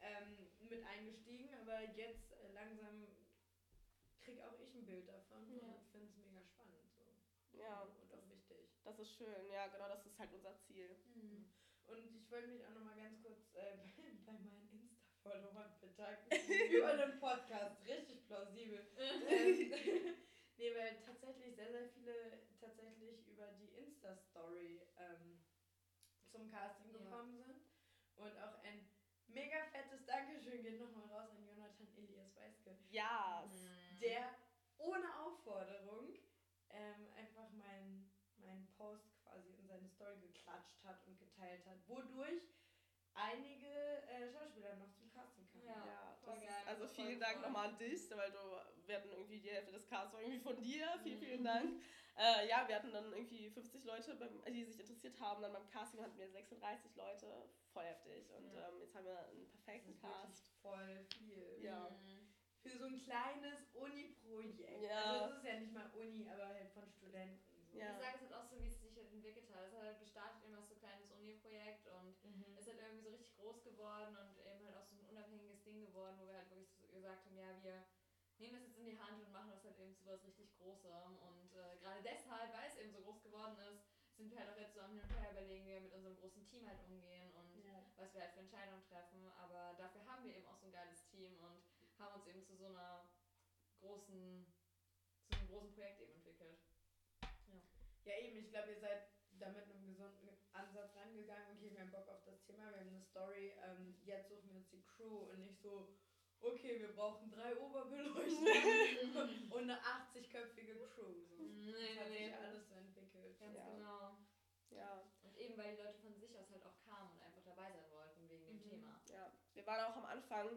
ähm, mit eingestiegen. Aber jetzt äh, langsam krieg auch ich ein Bild davon Ja. und finde es mega spannend. So. Ja, Und auch wichtig. das ist schön, ja, genau, das ist halt unser Ziel. Mhm. Und ich wollte mich auch nochmal ganz kurz äh, bei, bei meinen Insta-Followern bedanken. Über den Podcast. Richtig plausibel. ähm, nee, weil tatsächlich sehr, sehr viele tatsächlich über die Insta-Story ähm, zum Casting Ja. gekommen sind. Und auch ein mega fettes Dankeschön geht nochmal raus an Jonathan Elias Weiske, Ja, Mhm. der ohne Aufforderung ähm, einfach meinen mein Post quasi in seine Story hat und geteilt hat, wodurch einige äh, Schauspieler noch zum Casting kamen. Ja. Ja, das geil, ist, also voll vielen Dank nochmal an dich, weil du, wir hatten irgendwie die Hälfte des Casts war irgendwie von dir. Vielen, Mhm. vielen Dank. Äh, ja, wir hatten dann irgendwie 50 Leute, beim, die sich interessiert haben. Dann beim Casting hatten wir 36 Leute. Voll heftig. Und Ja. ähm, jetzt haben wir einen Das perfekten ist Cast. voll viel. Ja. Mhm. Für so ein kleines Uni-Projekt. Ja. Also es ist ja nicht mal Uni, aber halt von Studenten. So. Ja. Ich sage es halt auch so, wie es halt entwickelt hat. Es hat halt gestartet eben als so kleines Uni-Projekt und Mhm. ist halt irgendwie so richtig groß geworden und eben halt auch so ein unabhängiges Ding geworden, wo wir halt wirklich so gesagt haben, ja, wir nehmen das jetzt in die Hand und machen das halt eben zu was richtig Großem. Und äh, gerade deshalb, weil es eben so groß geworden ist, sind wir halt auch jetzt so am Hin und Her überlegen, wie wir mit unserem großen Team halt umgehen und Ja. was wir halt für Entscheidungen treffen. Aber dafür haben wir eben auch so ein geiles Team und haben uns eben zu so einer großen, zu einem großen Projekt eben entwickelt. Ja, eben, ich glaube, ihr seid da mit einem gesunden Ansatz rangegangen. Okay, wir haben Bock auf das Thema, wir haben eine Story, ähm, jetzt suchen wir uns die Crew und nicht so, okay, wir brauchen drei Oberbeleuchter und eine 80-köpfige Crew. So. Nee, das hat nee, sich alles so entwickelt. Ganz Ja. genau. Ja, Und eben weil die Leute von sich aus halt auch kamen und einfach dabei sein wollten wegen dem Mhm. Thema. ja. Wir waren auch am Anfang,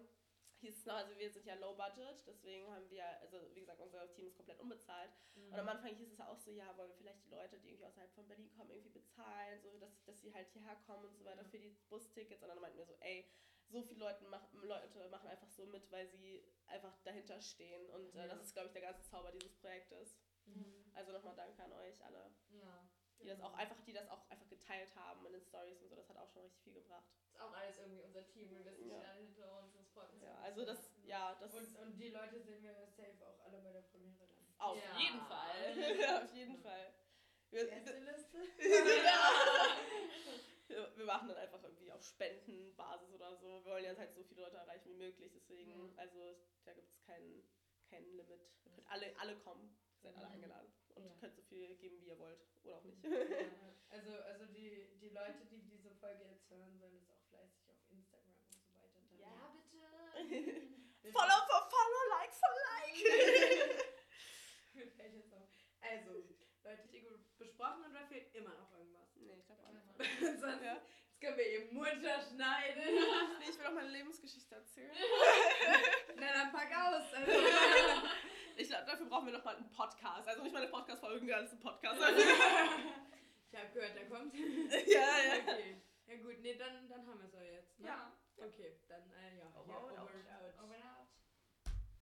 hieß es noch, also wir sind ja low budget, deswegen haben wir, also wie gesagt, unser Team ist komplett unbezahlt. Mhm. Und am Anfang hieß es auch so, ja, wollen wir vielleicht die Leute, die irgendwie außerhalb von Berlin kommen, irgendwie bezahlen, so dass, dass sie halt hierher kommen und so weiter Ja. für die Bustickets. Und dann meinten wir so, ey, so viele Leute, mach, Leute machen einfach so mit, weil sie einfach dahinter stehen. Und äh, Ja. das ist, glaube ich, der ganze Zauber dieses Projektes. Mhm. Also nochmal danke an euch alle, Ja. Die das auch einfach, die das auch einfach geteilt haben in den Stories und so. Das hat auch schon richtig viel gebracht. Ist auch alles irgendwie unser Team. Wir wissen, Ja. ja. alle hinter uns. Das freut uns. Ja, also das, ja, das Und, und die Leute sehen wir safe auch alle bei der Premiere dann. auf Ja. jeden Fall. auf jeden Ja. Fall. Wir, wir, Gästeliste? wir, wir machen dann einfach irgendwie auf Spendenbasis oder so. Wir wollen ja halt so viele Leute erreichen wie möglich, deswegen, Ja. also da gibt es kein, kein Limit. Ihr könnt alle, alle kommen, ihr seid alle Mhm. eingeladen und Ja. könnt so viel geben, wie ihr wollt oder auch nicht. Ja. Also, also die, die Leute, die diese Folge jetzt hören, sollen es auch fleißig auf Instagram und so weiter teilen. Ja, bitte. Follow for follow, like for like. Mir fällt jetzt auf. Also, Leute, die gut besprochen oder fehlt immer noch irgendwas? nee, ich glaube auch nicht. Sonst Ja. jetzt können wir eben Mutter schneiden. Nee, ich will auch meine Lebensgeschichte erzählen. Na dann pack aus. Also, Ich glaube, dafür brauchen wir nochmal einen Podcast. Also nicht mal eine Podcast-Folge, sondern einen Podcast. ich habe gehört, der kommt. ja, ja. Okay. Ja gut, nee, dann, dann haben wir es auch jetzt. Ne? Ja. Okay, dann äh, ja. Over and over out. out.